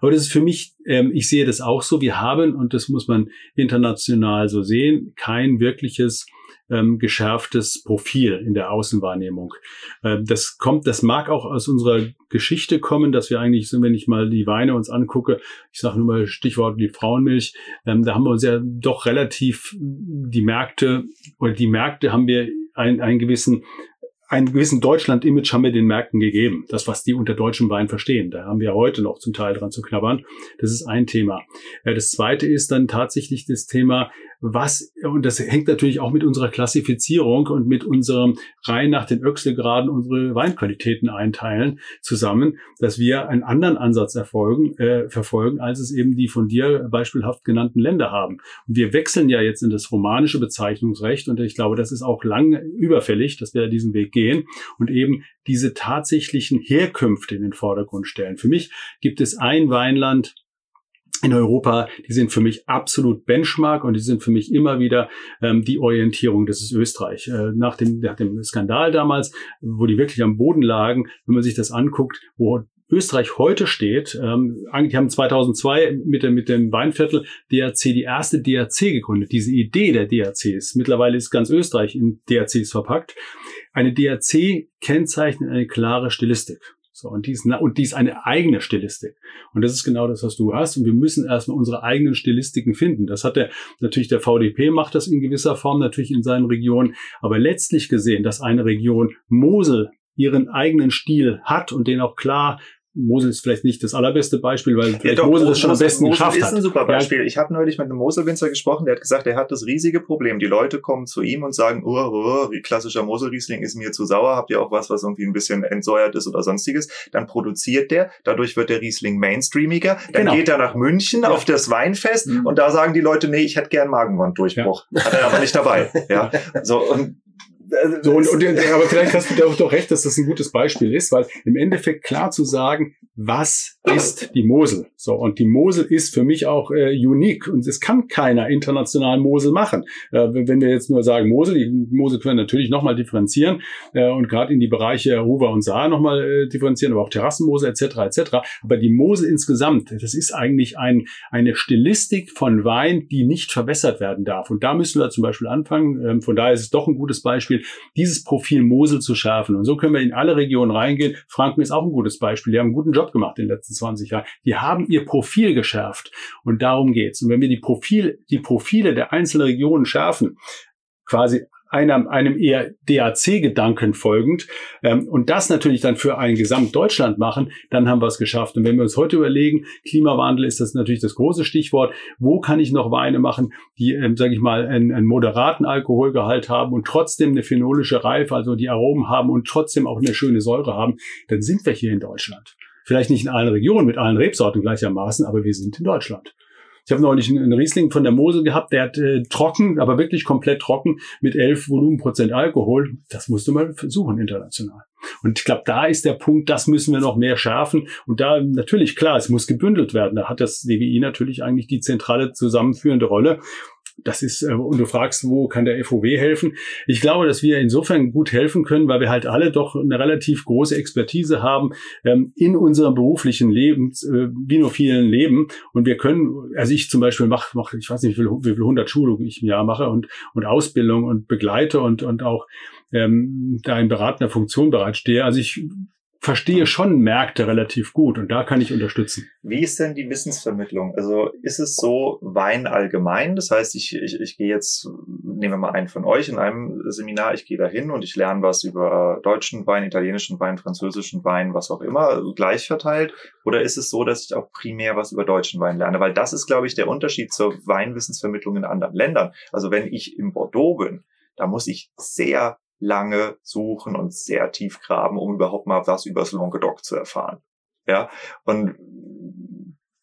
Aber das ist für mich, ähm, ich sehe das auch so. Wir haben, und das muss man international so sehen, kein wirkliches ähm, geschärftes Profil in der Außenwahrnehmung. Ähm, das kommt, das mag auch aus unserer Geschichte kommen, dass wir eigentlich, wenn ich mal die Weine uns angucke, ich sage nur mal Stichwort die Frauenmilch, ähm, da haben wir uns ja doch relativ die Märkte oder die Märkte haben wir einen, einen gewissen einen gewissen Deutschland-Image haben wir den Märkten gegeben. Das, was die unter deutschem Wein verstehen. Da haben wir heute noch zum Teil dran zu knabbern. Das ist ein Thema. Das zweite ist dann tatsächlich das Thema, was, und das hängt natürlich auch mit unserer Klassifizierung und mit unserem rein nach den Öchselgraden unsere Weinqualitäten einteilen zusammen, dass wir einen anderen Ansatz erfolgen, äh, verfolgen, als es eben die von dir beispielhaft genannten Länder haben. Und wir wechseln ja jetzt in das romanische Bezeichnungsrecht und ich glaube, das ist auch lang überfällig, dass wir diesen Weg gehen und eben diese tatsächlichen Herkünfte in den Vordergrund stellen. Für mich gibt es ein Weinland, in Europa, die sind für mich absolut Benchmark und die sind für mich immer wieder ähm, die Orientierung. Das ist Österreich. Äh, nach, dem, nach dem Skandal damals, wo die wirklich am Boden lagen, wenn man sich das anguckt, wo Österreich heute steht, ähm, eigentlich haben 2002 mit dem, mit dem Weinviertel DRC die erste DRC gegründet. Diese Idee der DRCs, mittlerweile ist ganz Österreich in DRCs verpackt. Eine DRC kennzeichnet eine klare Stilistik. So, und die ist, und die ist eine eigene Stilistik. Und das ist genau das, was du hast. Und wir müssen erstmal unsere eigenen Stilistiken finden. Das hat der, natürlich der VDP macht das in gewisser Form natürlich in seinen Regionen. Aber letztlich gesehen, dass eine Region Mosel ihren eigenen Stil hat und den auch klar Mosel ist vielleicht nicht das allerbeste Beispiel, weil ja, doch, Mosel das schon am besten Mosel geschafft hat. Mosel ist ein super Beispiel. Ja. Ich habe neulich mit einem Moselwinzer gesprochen, der hat gesagt, er hat das riesige Problem. Die Leute kommen zu ihm und sagen, oh, oh, wie klassischer Moselriesling ist mir zu sauer, habt ihr auch was, was irgendwie ein bisschen entsäuert ist oder sonstiges. Dann produziert der, dadurch wird der Riesling mainstreamiger. Dann genau. geht er nach München ja. auf das Weinfest mhm. und da sagen die Leute, nee, ich hätte gern Magenwanddurchbruch. Hat er aber nicht dabei. <laughs> ja, so und so, und, und, aber vielleicht hast du da doch recht, dass das ein gutes Beispiel ist, weil im Endeffekt klar zu sagen, was ist die Mosel? So, und die Mosel ist für mich auch äh, unique und es kann keiner international Mosel machen. Äh, wenn wir jetzt nur sagen Mosel, die Mosel können wir natürlich nochmal differenzieren äh, und gerade in die Bereiche Ruwer und Saar nochmal äh, differenzieren, aber auch Terrassenmosel etc. etc. Aber die Mosel insgesamt, das ist eigentlich ein, eine Stilistik von Wein, die nicht verbessert werden darf. Und da müssen wir zum Beispiel anfangen. Ähm, von daher ist es doch ein gutes Beispiel, dieses Profil Mosel zu schärfen. Und so können wir in alle Regionen reingehen. Franken ist auch ein gutes Beispiel. Die haben einen guten Job gemacht in den letzten 20 Jahren. Die haben ihr Profil geschärft. Und darum geht's. Und wenn wir die Profil, die Profile der einzelnen Regionen schärfen, quasi einem, einem eher DAC-Gedanken folgend ähm, und das natürlich dann für ein Gesamtdeutschland machen, dann haben wir es geschafft. Und wenn wir uns heute überlegen, Klimawandel ist das natürlich das große Stichwort. Wo kann ich noch Weine machen, die, ähm, sage ich mal, einen, einen moderaten Alkoholgehalt haben und trotzdem eine phenolische Reife, also die Aromen haben und trotzdem auch eine schöne Säure haben? Dann sind wir hier in Deutschland. Vielleicht nicht in allen Regionen mit allen Rebsorten gleichermaßen, aber wir sind in Deutschland. Ich habe neulich einen Riesling von der Mosel gehabt, der hat äh, trocken, aber wirklich komplett trocken mit 11 Volumenprozent Alkohol. Das musst du mal versuchen international. Und ich glaube, da ist der Punkt, das müssen wir noch mehr schärfen. Und da natürlich, klar, es muss gebündelt werden. Da hat das DWI natürlich eigentlich die zentrale zusammenführende Rolle. Das ist, äh, und du fragst, wo kann der FOW helfen? Ich glaube, dass wir insofern gut helfen können, weil wir halt alle doch eine relativ große Expertise haben ähm, in unserem beruflichen Leben, äh, binophilen Leben. Und wir können, also ich zum Beispiel mache, mach, ich weiß nicht, wie viel, wie viel 100 Schulungen ich im Jahr mache und, und Ausbildung und begleite und, und auch ähm, da in beratender Funktion bereitstehe. Also ich verstehe schon Märkte relativ gut und da kann ich unterstützen. Wie ist denn die Wissensvermittlung? Also ist es so Wein allgemein? Das heißt, ich, ich, ich gehe jetzt, nehmen wir mal einen von euch in einem Seminar, ich gehe da hin und ich lerne was über deutschen Wein, italienischen Wein, französischen Wein, was auch immer, gleich verteilt? Oder ist es so, dass ich auch primär was über deutschen Wein lerne? Weil das ist, glaube ich, der Unterschied zur Weinwissensvermittlung in anderen Ländern. Also wenn ich im Bordeaux bin, da muss ich sehr lange suchen und sehr tief graben, um überhaupt mal was über das Languedoc zu erfahren. Ja, und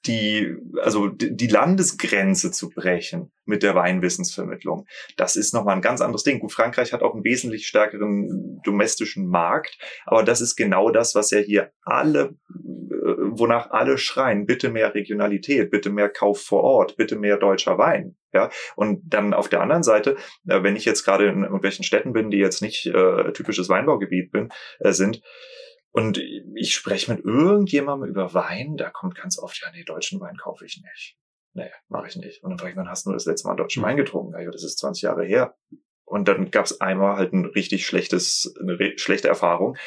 die, also die Landesgrenze zu brechen mit der Weinwissensvermittlung, das ist nochmal ein ganz anderes Ding. Gut, Frankreich hat auch einen wesentlich stärkeren domestischen Markt, aber das ist genau das, was ja hier alle, äh, wonach alle schreien, bitte mehr Regionalität, bitte mehr Kauf vor Ort, bitte mehr deutscher Wein. Ja, und dann auf der anderen Seite, äh, wenn ich jetzt gerade in irgendwelchen Städten bin, die jetzt nicht äh, typisches Weinbaugebiet bin, äh, sind, und ich spreche mit irgendjemandem über Wein, da kommt ganz oft, ja, nee, deutschen Wein kaufe ich nicht. Nee, mache ich nicht. Und dann frage ich, wann hast du das letzte Mal deutschen Wein getrunken? Ja, das ist 20 Jahre her. Und dann gab es einmal halt ein richtig schlechtes, eine schlechte Erfahrung.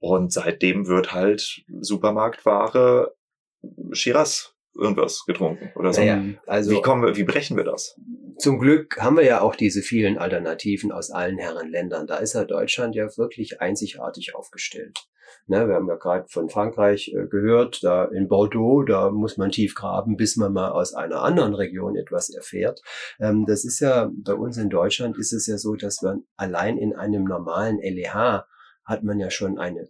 Und seitdem wird halt Supermarktware Shiraz irgendwas getrunken oder so. Naja, also wie kommen wir, wie brechen wir das? Zum Glück haben wir ja auch diese vielen Alternativen aus allen Herren Ländern. Da ist ja Deutschland ja wirklich einzigartig aufgestellt. Ne, wir haben ja gerade von Frankreich äh, gehört, da in Bordeaux, da muss man tief graben, bis man mal aus einer anderen Region etwas erfährt. Ähm, das ist ja bei uns in Deutschland ist es ja so, dass man allein in einem normalen LEH hat man ja schon eine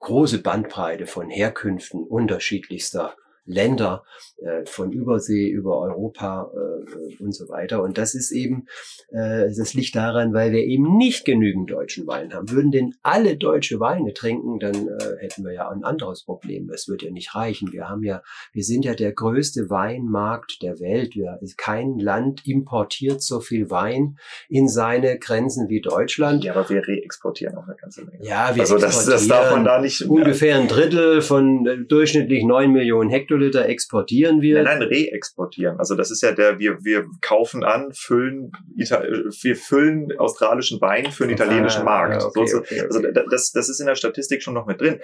große Bandbreite von Herkünften unterschiedlichster Länder äh, von Übersee über Europa äh, und so weiter. Und das ist eben, äh, das liegt daran, weil wir eben nicht genügend deutschen Wein haben. Würden denn alle deutsche Weine trinken, dann äh, hätten wir ja ein anderes Problem. Das wird ja nicht reichen. Wir haben ja, wir sind ja der größte Weinmarkt der Welt. Wir, kein Land importiert so viel Wein in seine Grenzen wie Deutschland. Ja, aber wir reexportieren auch eine ganze Menge. Ja, wir also das, das darf man da nicht ungefähr ein Drittel von äh, durchschnittlich neun Millionen Hektoliter Hektoliter exportieren wir. Nein, nein, reexportieren. Also das ist ja der, wir, wir kaufen an, füllen, wir füllen australischen Wein für den italienischen Markt. Okay, so, okay, okay. Also das, das ist in der Statistik schon noch mit drin.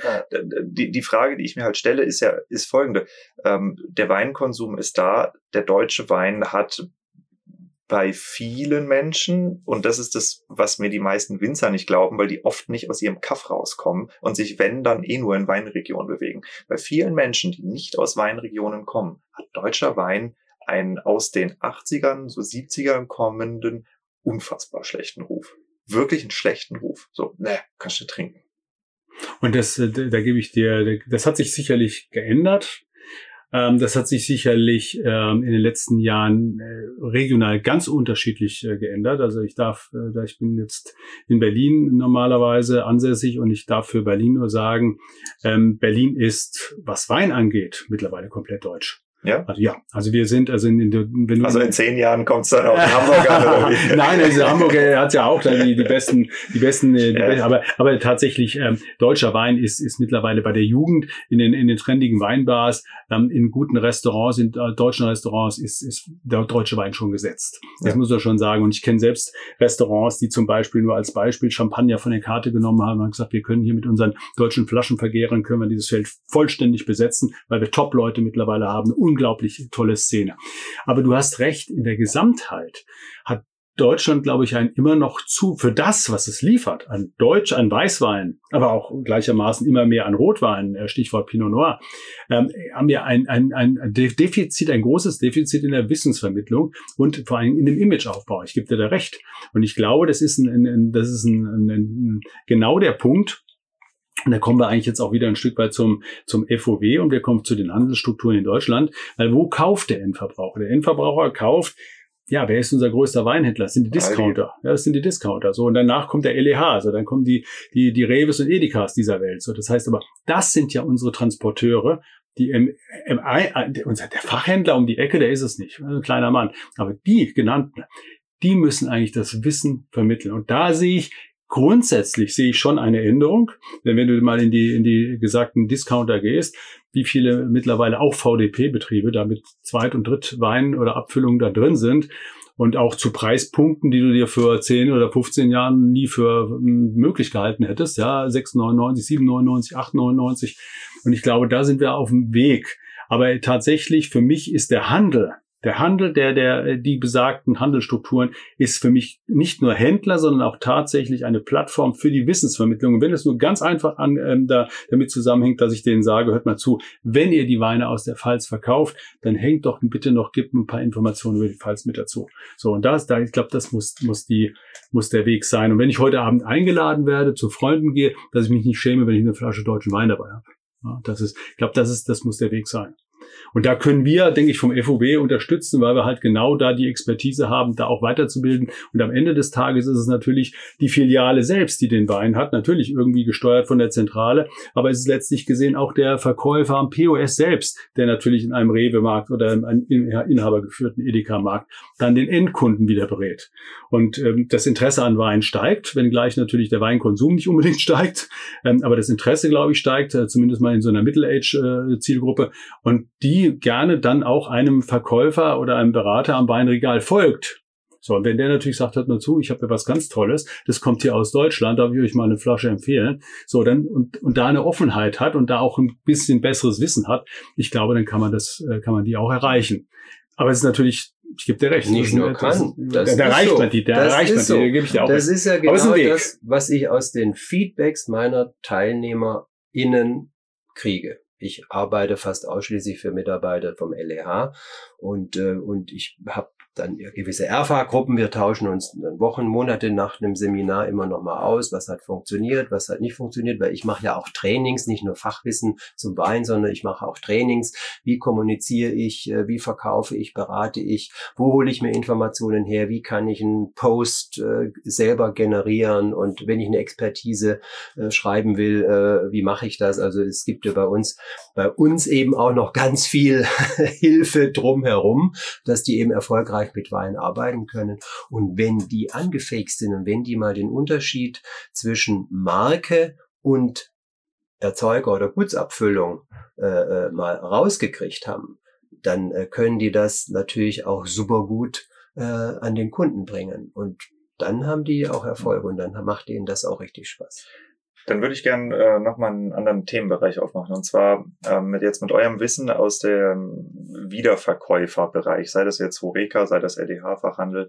Die, die Frage, die ich mir halt stelle, ist ja, ist folgende. Ähm, der Weinkonsum ist da, der deutsche Wein hat bei vielen Menschen, und das ist das, was mir die meisten Winzer nicht glauben, weil die oft nicht aus ihrem Kaff rauskommen und sich, wenn, dann eh nur in Weinregionen bewegen. Bei vielen Menschen, die nicht aus Weinregionen kommen, hat deutscher Wein einen aus den 80ern, so 70ern kommenden, unfassbar schlechten Ruf. Wirklich einen schlechten Ruf. So, ne, kannst du trinken. Und das, äh, da gebe ich dir, das hat sich sicherlich geändert. Ähm, das hat sich sicherlich ähm, in den letzten Jahren äh, regional ganz unterschiedlich äh, geändert. Also ich darf, äh, ich bin jetzt in Berlin normalerweise ansässig und ich darf für Berlin nur sagen, ähm, Berlin ist, was Wein angeht, mittlerweile komplett deutsch. Ja? Also ja, also wir sind, also in, in, wenn du Also in zehn Jahren kommt es dann auch in Hamburg an, oder wie? Nein, also Hamburg äh, hat ja auch dann die, die besten, die besten, äh, die ja. besten aber, aber tatsächlich, ähm, deutscher Wein ist, ist mittlerweile bei der Jugend in den, in den trendigen Weinbars, ähm, in guten Restaurants, in äh, deutschen Restaurants ist, ist der deutsche Wein schon gesetzt. Das ja. muss man schon sagen. Und ich kenne selbst Restaurants, die zum Beispiel nur als Beispiel Champagner von der Karte genommen haben und gesagt, wir können hier mit unseren deutschen Flaschenvergehrern können wir dieses Feld vollständig besetzen, weil wir Top-Leute mittlerweile haben, unglaublich tolle Szene. Aber du hast recht, in der Gesamtheit hat Deutschland, glaube ich, ein immer noch zu, für das, was es liefert, an Deutsch, an Weißwein, aber auch gleichermaßen immer mehr an Rotwein, äh, Stichwort Pinot Noir, ähm, haben wir ein, ein, ein Defizit, ein großes Defizit in der Wissensvermittlung und vor allem in dem Imageaufbau. Ich gebe dir da recht. Und ich glaube, das ist, ein, ein das ist ein, ein, genau der Punkt, und da kommen wir eigentlich jetzt auch wieder ein Stück weit zum, zum FOW und wir kommen zu den Handelsstrukturen in Deutschland. Weil wo kauft der Endverbraucher? Der Endverbraucher kauft ja, wer ist unser größter Weinhändler? Das sind die Discounter. Ja, das sind die Discounter. So, und danach kommt der LEH, also dann kommen die, die, die Reves und Edekas dieser Welt. So, das heißt aber, das sind ja unsere Transporteure, die im, im, unser, der Fachhändler um die Ecke, der ist es nicht, ein kleiner Mann. Aber die genannten, die müssen eigentlich das Wissen vermitteln. Und da sehe ich Grundsätzlich sehe ich schon eine Änderung, denn wenn du mal in die, in die gesagten Discounter gehst, wie viele mittlerweile auch VDP-Betriebe da mit Zweit- und Drittwein oder Abfüllungen da drin sind und auch zu Preispunkten, die du dir für 10 oder 15 Jahren nie für hm, möglich gehalten hättest, ja, 6,99, 7,99, 8,99 und ich glaube, da sind wir auf dem Weg. Aber tatsächlich, für mich ist der Handel der Handel, der, der, die besagten Handelsstrukturen ist für mich nicht nur Händler, sondern auch tatsächlich eine Plattform für die Wissensvermittlung. Und wenn es nur ganz einfach an, ähm, da, damit zusammenhängt, dass ich denen sage, hört mal zu, wenn ihr die Weine aus der Pfalz verkauft, dann hängt doch bitte noch, gibt ein paar Informationen über die Pfalz mit dazu. So, und das, da, ich glaube, das muss, muss die, muss der Weg sein. Und wenn ich heute Abend eingeladen werde, zu Freunden gehe, dass ich mich nicht schäme, wenn ich eine Flasche deutschen Wein dabei habe. Ja, das ist, ich glaube, das ist, das muss der Weg sein. Und da können wir, denke ich, vom FOB unterstützen, weil wir halt genau da die Expertise haben, da auch weiterzubilden. Und am Ende des Tages ist es natürlich die Filiale selbst, die den Wein hat, natürlich irgendwie gesteuert von der Zentrale, aber es ist letztlich gesehen auch der Verkäufer am POS selbst, der natürlich in einem Rewe-Markt oder in einem inhabergeführten Edeka-Markt dann den Endkunden wieder berät. Und ähm, das Interesse an Wein steigt, wenngleich natürlich der Weinkonsum nicht unbedingt <laughs> steigt, ähm, aber das Interesse, glaube ich, steigt, äh, zumindest mal in so einer Middle-Age-Zielgruppe. Äh, Und die gerne dann auch einem Verkäufer oder einem Berater am Weinregal folgt. So, und wenn der natürlich sagt, hört mal zu, ich habe ja was ganz Tolles, das kommt hier aus Deutschland, darf ich euch mal eine Flasche empfehlen. So, dann und, und da eine Offenheit hat und da auch ein bisschen besseres Wissen hat, ich glaube, dann kann man das, äh, kann man die auch erreichen. Aber es ist natürlich, ich gebe dir recht. Nicht nur kann. Das da erreicht so. man die, da das erreicht man so. die, da gebe ich dir auch Das recht. ist ja genau das, was ich aus den Feedbacks meiner Teilnehmer MitarbeiterInnen kriege. Ich arbeite fast ausschließlich für Mitarbeiter vom LEH und, äh, und ich habe dann gewisse Erfahrgruppen. Wir tauschen uns Wochen, Monate nach einem Seminar immer noch mal aus, was hat funktioniert, was hat nicht funktioniert, weil ich mache ja auch Trainings, nicht nur Fachwissen zum Wein, sondern ich mache auch Trainings. Wie kommuniziere ich, äh, wie verkaufe ich, berate ich, wo hole ich mir Informationen her, wie kann ich einen Post äh, selber generieren und wenn ich eine Expertise äh, schreiben will, wie mache ich das? Also es gibt ja bei uns, bei uns eben auch noch ganz viel <laughs> Hilfe drumherum, dass die eben erfolgreich erfolgreich mit Wein arbeiten können. Und wenn die angefixt sind und wenn die mal den Unterschied zwischen Marke und Erzeuger oder Gutsabfüllung äh, äh, mal rausgekriegt haben, dann äh, können die das natürlich auch super gut äh, an den Kunden bringen. Und dann haben die auch Erfolg und dann macht ihnen das auch richtig Spaß. Dann würde ich gern äh, nochmal einen anderen Themenbereich aufmachen. Und zwar ähm, mit jetzt mit eurem Wissen aus dem Wiederverkäuferbereich, sei das jetzt Horeca, sei das LDH-Fachhandel.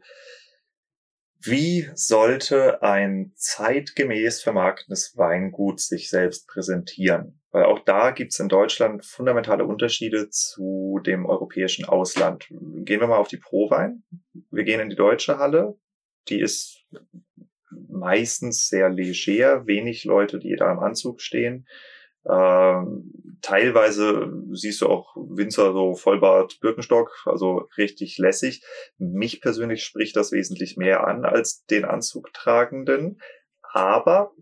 Wie sollte ein zeitgemäß vermarktendes Weingut sich selbst präsentieren? Weil auch da gibt es in Deutschland fundamentale Unterschiede zu dem europäischen Ausland. Gehen wir mal auf die Prowein. Wir gehen in die deutsche Halle. Die ist meistens sehr leger, wenig Leute, die da im Anzug stehen. Ähm, teilweise siehst du auch Winzer so Vollbart Birkenstock, also richtig lässig. Mich persönlich spricht das wesentlich mehr an als den Anzugtragenden. Aber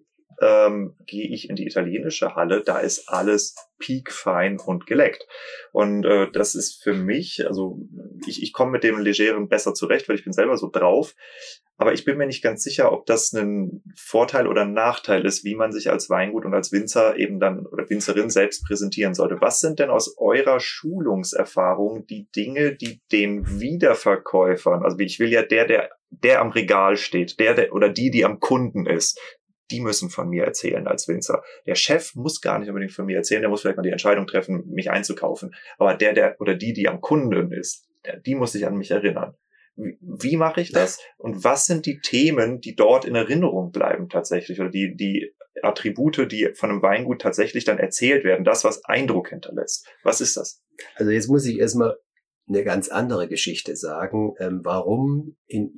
ähm, gehe ich in die italienische Halle, da ist alles peakfein und geleckt. Und äh, das ist für mich, also ich, ich komme mit dem Legeren besser zurecht, weil ich bin selber so drauf. Aber ich bin mir nicht ganz sicher, ob das ein Vorteil oder ein Nachteil ist, wie man sich als Weingut und als Winzer eben dann oder Winzerin selbst präsentieren sollte. Was sind denn aus eurer Schulungserfahrung die Dinge, die den Wiederverkäufern, also ich will ja der, der der am Regal steht, der, der oder die, die am Kunden ist, die müssen von mir erzählen als Winzer. Der Chef muss gar nicht unbedingt von mir erzählen, der muss vielleicht mal die Entscheidung treffen, mich einzukaufen. Aber der, der oder die, die am Kunden ist, der, die muss sich an mich erinnern. Wie, wie mache ich das? Und was sind die Themen, die dort in Erinnerung bleiben tatsächlich? Oder die, die Attribute, die von einem Weingut tatsächlich dann erzählt werden, das, was Eindruck hinterlässt. Was ist das? Also jetzt muss ich erstmal eine ganz andere Geschichte sagen, ähm, warum in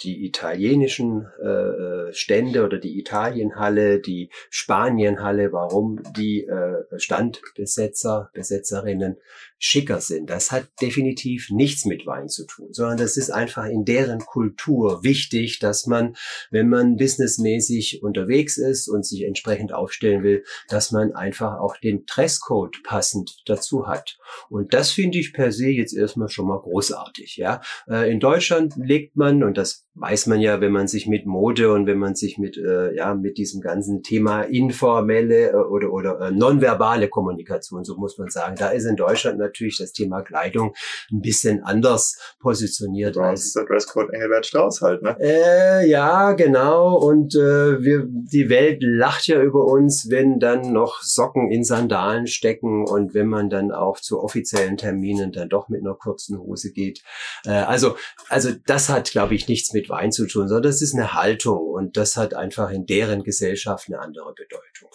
die italienischen äh, äh, Stände oder die Italienhalle, die Spanienhalle, warum die äh, Standbesetzer, Besetzerinnen schicker sind. Das hat definitiv nichts mit Wein zu tun, sondern das ist einfach in deren Kultur wichtig, dass man, wenn man businessmäßig unterwegs ist und sich entsprechend aufstellen will, dass man einfach auch den Dresscode passend dazu hat. Und das finde ich per se jetzt erstmal schon mal großartig. Ja, äh, in Deutschland legt man und das weiß man ja, wenn man sich mit Mode und wenn man sich mit äh, ja mit diesem ganzen Thema informelle äh, oder oder äh, nonverbale Kommunikation, so muss man sagen, da ist in Deutschland natürlich das Thema Kleidung ein bisschen anders positioniert. Ja, als der Dresscode Engelbert Strauß halt, ne? Äh, ja, genau. Und äh, wir, die Welt lacht ja über uns, wenn dann noch Socken in Sandalen stecken und wenn man dann auch zu offiziellen Terminen dann doch mit einer kurzen Hose geht. Äh, also, also das hat, glaube ich, nichts mit Wein zu tun, sondern das ist eine Haltung und das hat einfach in deren Gesellschaft eine andere Bedeutung.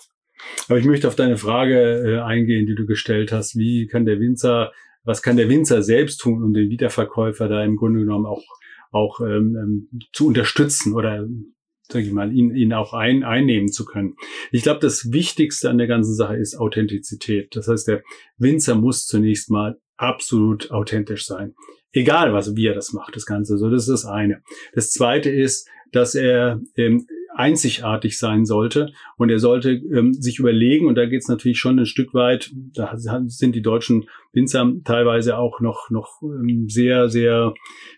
Aber ich möchte auf deine Frage äh, eingehen, die du gestellt hast. Wie kann der Winzer, was kann der Winzer selbst tun, um den Wiederverkäufer da im Grunde genommen auch, auch ähm, ähm zu unterstützen oder sag ich mal, ihn, ihn auch ein, einnehmen zu können. Ich glaube, das Wichtigste an der ganzen Sache ist Authentizität. Das heißt, der Winzer muss zunächst mal absolut authentisch sein. Egal, was, wie er das macht, das Ganze. So, das ist das eine. Das zweite ist, dass er ähm, einzigartig sein sollte und er sollte ähm, sich überlegen, und da geht es natürlich schon ein Stück weit, da sind die deutschen Winzer teilweise auch noch, noch ähm, sehr, sehr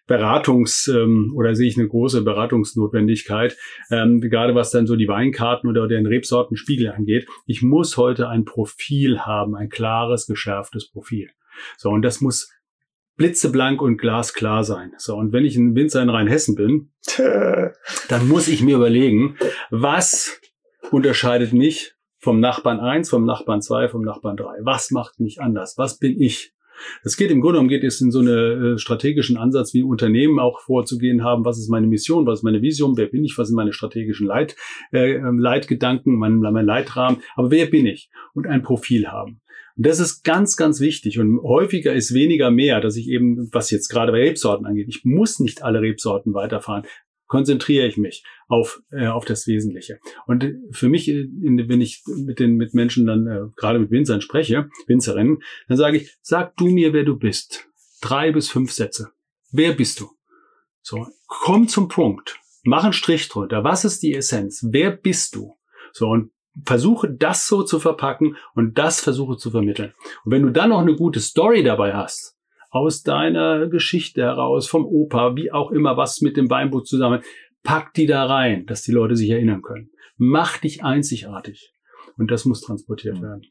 Beratungs- ähm, oder sehe ich eine große Beratungsnotwendigkeit, ähm, gerade was dann so die Weinkarten oder den Rebsortenspiegel angeht. Ich muss heute ein Profil haben, ein klares, geschärftes Profil. So, und das muss blitzeblank und glasklar sein. So, und wenn ich ein Winzer in Rheinhessen bin, <laughs> dann muss ich mir überlegen, was unterscheidet mich vom Nachbarn eins, vom Nachbarn zwei, vom Nachbarn drei? Was macht mich anders? Was bin ich? Es geht im Grunde genommen geht es in so einen äh, strategischen Ansatz, wie Unternehmen auch vorzugehen haben. Was ist meine Mission? Was ist meine Vision? Wer bin ich? Was sind meine strategischen Leit, äh, Leitgedanken, mein, mein Leitrahmen? Aber wer bin ich? Und ein Profil haben. Und das ist ganz, ganz wichtig. Und häufiger ist weniger mehr, dass ich eben, was jetzt gerade bei Rebsorten angeht, ich muss nicht alle Rebsorten weiterfahren konzentriere ich mich auf, äh, auf das Wesentliche. Und für mich, äh, wenn ich mit den mit Menschen dann äh, gerade mit Winzern spreche, Winzerinnen, dann sage ich, sag du mir, wer du bist. Drei bis fünf Sätze. Wer bist du? So, komm zum Punkt. Mach einen Strich drunter. Was ist die Essenz? Wer bist du? So, und versuche das so zu verpacken und das versuche zu vermitteln. Und wenn du dann noch eine gute Story dabei hast, aus deiner Geschichte heraus, vom Opa, wie auch immer, was mit dem Weinbuch zusammen, pack die da rein, dass die Leute sich erinnern können. Mach dich einzigartig. Und das muss transportiert werden.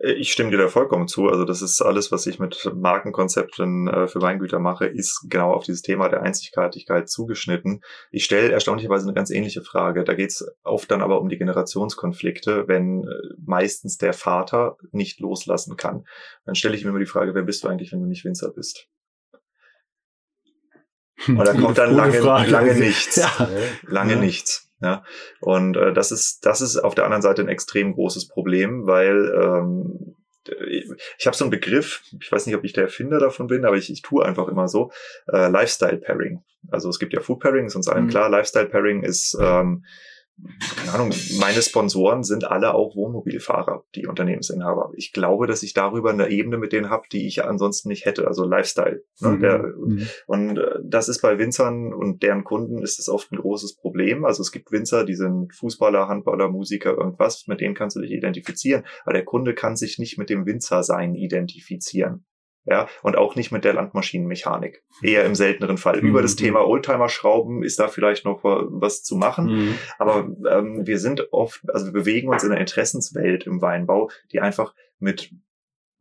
Äh, ich stimme dir da vollkommen zu. Also das ist alles, was ich mit Markenkonzepten äh, für Weingüter mache, ist genau auf dieses Thema der Einzigartigkeit zugeschnitten. Ich stelle erstaunlicherweise eine ganz ähnliche Frage. Da geht es oft dann aber um die Generationskonflikte, wenn äh, meistens der Vater nicht loslassen kann. Dann stelle ich mir immer die Frage, wer bist du eigentlich, wenn du nicht Winzer bist? <laughs> Und da kommt dann lange, lange nichts. Ja. Lange ja. nichts. Ja, und äh, das ist das ist auf der anderen Seite ein extrem großes Problem, weil ähm, ich habe so einen Begriff, ich weiß nicht, ob ich der Erfinder davon bin, aber ich, ich tue einfach immer so, äh, Lifestyle Pairing. Also es gibt ja Food Pairing, ist uns allen mhm. klar, Lifestyle Pairing ist ähm, keine Ahnung, meine Sponsoren sind alle auch Wohnmobilfahrer, die Unternehmensinhaber. Ich glaube, dass ich darüber eine Ebene mit denen habe, die ich ansonsten nicht hätte, also Lifestyle. Ne? Mhm. Der, mhm. Und äh, das ist bei Winzern und deren Kunden ist das oft ein großes Problem. Also es gibt Winzer, die sind Fußballer, Handballer, Musiker, irgendwas, mit denen kannst du dich identifizieren. Aber der Kunde kann sich nicht mit dem Winzersein identifizieren ja, und auch nicht mit der Landmaschinenmechanik. Eher im selteneren Fall. Mhm. Über das Thema Oldtimer-Schrauben ist da vielleicht noch was zu machen, mhm. aber ähm, wir sind oft, also wir bewegen uns in einer Interessenswelt im Weinbau, die einfach mit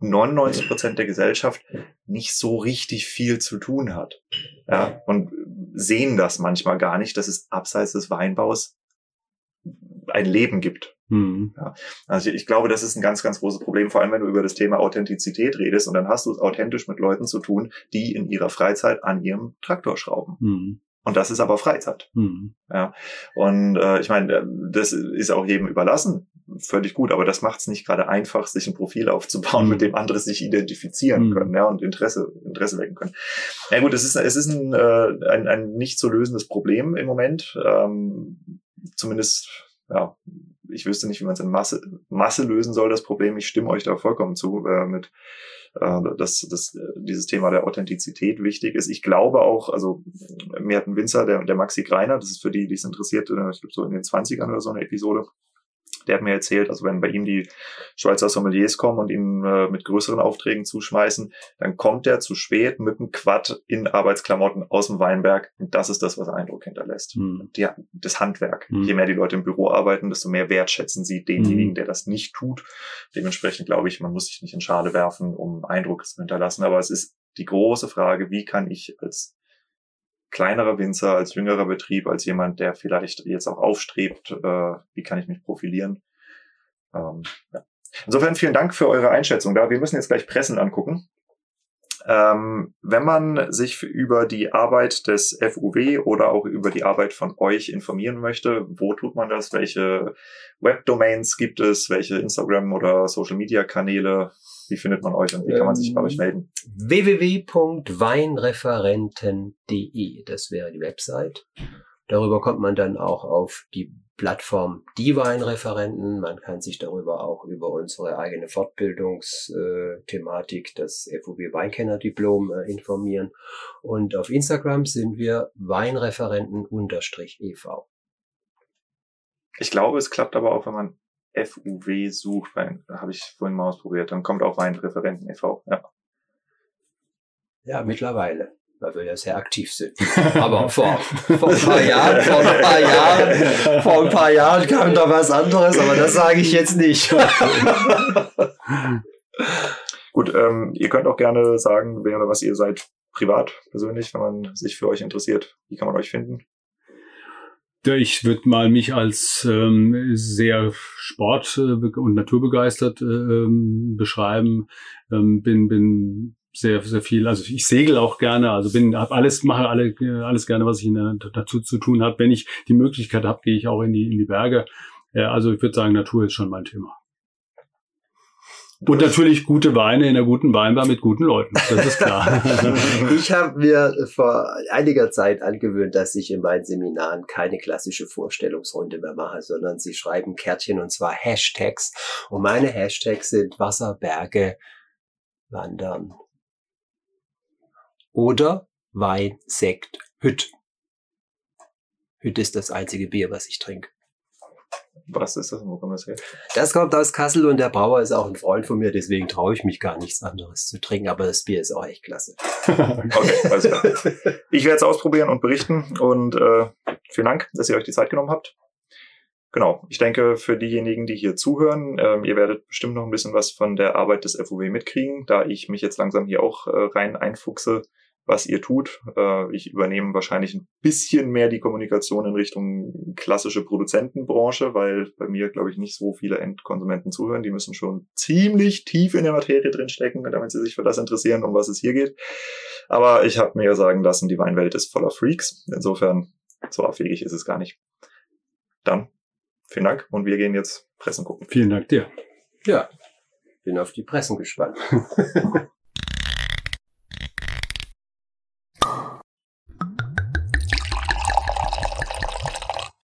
99 Prozent der Gesellschaft nicht so richtig viel zu tun hat. Ja, und sehen das manchmal gar nicht, dass es abseits des Weinbaus ein Leben gibt. Mhm. Ja, also ich glaube, das ist ein ganz, ganz großes Problem, vor allem wenn du über das Thema Authentizität redest und dann hast du es authentisch mit Leuten zu tun, die in ihrer Freizeit an ihrem Traktor schrauben. Mhm. Und das ist aber Freizeit. Mhm. Ja. Und äh, ich meine, das ist auch jedem überlassen, völlig gut, aber das macht es nicht gerade einfach, sich ein Profil aufzubauen, mhm. mit dem andere sich identifizieren mhm. können, ja, und Interesse, Interesse wecken können. Ja gut, es ist, es ist ein, äh, ein, ein nicht zu lösendes Problem im Moment. Ähm, zumindest ja, ich wüsste nicht, wie man es in Masse, Masse lösen soll, das Problem. Ich stimme euch da vollkommen zu, äh, mit, äh, dass, dass dieses Thema der Authentizität wichtig ist. Ich glaube auch, also mir hat ein Winzer, der, der Maxi Greiner, das ist für die, die es interessiert, äh, ich glaube so in den 20ern oder so eine Episode, der hat mir erzählt, also wenn bei ihm die Schweizer Sommeliers kommen und ihn äh, mit größeren Aufträgen zuschmeißen, dann kommt er zu spät mit einem Quad in Arbeitsklamotten aus dem Weinberg. Und das ist das, was Eindruck hinterlässt. Mhm. Die, das Handwerk. Mhm. Je mehr die Leute im Büro arbeiten, desto mehr wertschätzen sie denjenigen, mhm. der das nicht tut. Dementsprechend glaube ich, man muss sich nicht in Schale werfen, um Eindruck zu hinterlassen. Aber es ist die große Frage, wie kann ich als kleinerer Winzer, als jüngerer Betrieb, als jemand, der vielleicht jetzt auch aufstrebt, äh, wie kann ich mich profilieren. Ähm, ja. Insofern vielen Dank für eure Einschätzung da. Wir müssen jetzt gleich Pressen angucken. Ähm, wenn man sich über die Arbeit des FUW oder auch über die Arbeit von euch informieren möchte, wo tut man das? Welche Webdomains gibt es? Welche Instagram- oder Social-Media-Kanäle? Wie findet man euch und wie kann man sich bei euch melden? www.weinreferenten.de, das wäre die Website. Darüber kommt man dann auch auf die Plattform Die Weinreferenten. Man kann sich darüber auch über unsere eigene Fortbildungsthematik, das FUB Weinkennerdiplom, äh, informieren. Und auf Instagram sind wir Weinreferenten-EV. Ich glaube, es klappt aber auch, wenn man FUW sucht, weil habe ich vorhin mal ausprobiert, dann kommt auch Weinreferenten e.V. Ja. ja, mittlerweile, weil wir ja sehr aktiv sind. <laughs> Aber vor, vor ein paar Jahren, vor ein paar Jahren, vor ein paar Jahren kam da was anderes, aber das sage ich jetzt nicht. <laughs> Gut, ähm, ihr könnt auch gerne sagen, wer oder was ihr seid privat, persönlich, wenn man sich für euch interessiert. Wie kann man euch finden? Ich würde mal mich als ähm, sehr sport- und naturbegeistert äh, beschreiben. Ähm, bin, bin sehr, sehr viel. Also ich segel auch gerne, also bin, hab alles, mache alle, alles gerne, was ich in dazu zu tun habe. Wenn ich die Möglichkeit habe, gehe ich auch in die, in die Berge. Also ich würde sagen, Natur ist schon mein Thema. Und natürlich gute Weine in einer guten Weinbar mit guten Leuten. Das ist klar. <laughs> ich habe mir vor einiger Zeit angewöhnt, dass ich in meinen Seminaren keine klassische Vorstellungsrunde mehr mache, sondern sie schreiben Kärtchen und zwar Hashtags. Und meine Hashtags sind Wasser, Berge, Wandern, oder Wein, Sekt, Hütt. Hütt ist das einzige Bier, was ich trinke. Was ist das? Wo kommt das her? Das kommt aus Kassel und der Brauer ist auch ein Freund von mir, deswegen traue ich mich gar nichts anderes zu trinken, aber das Bier ist auch echt klasse. <laughs> okay, alles klar. Ich werde es ausprobieren und berichten und äh, vielen Dank, dass ihr euch die Zeit genommen habt. Genau, ich denke, für diejenigen, die hier zuhören, ähm, ihr werdet bestimmt noch ein bisschen was von der Arbeit des FUW mitkriegen, da ich mich jetzt langsam hier auch äh, rein einfuchse, was ihr tut. Äh, ich übernehme wahrscheinlich ein bisschen mehr die Kommunikation in Richtung klassische Produzentenbranche, weil bei mir, glaube ich, nicht so viele Endkonsumenten zuhören. Die müssen schon ziemlich tief in der Materie drinstecken, damit sie sich für das interessieren, um was es hier geht. Aber ich habe mir sagen lassen, die Weinwelt ist voller Freaks. Insofern, so abwegig ist es gar nicht. Dann Vielen Dank und wir gehen jetzt Pressen gucken. Vielen Dank dir. Ja, bin auf die Pressen gespannt. <laughs>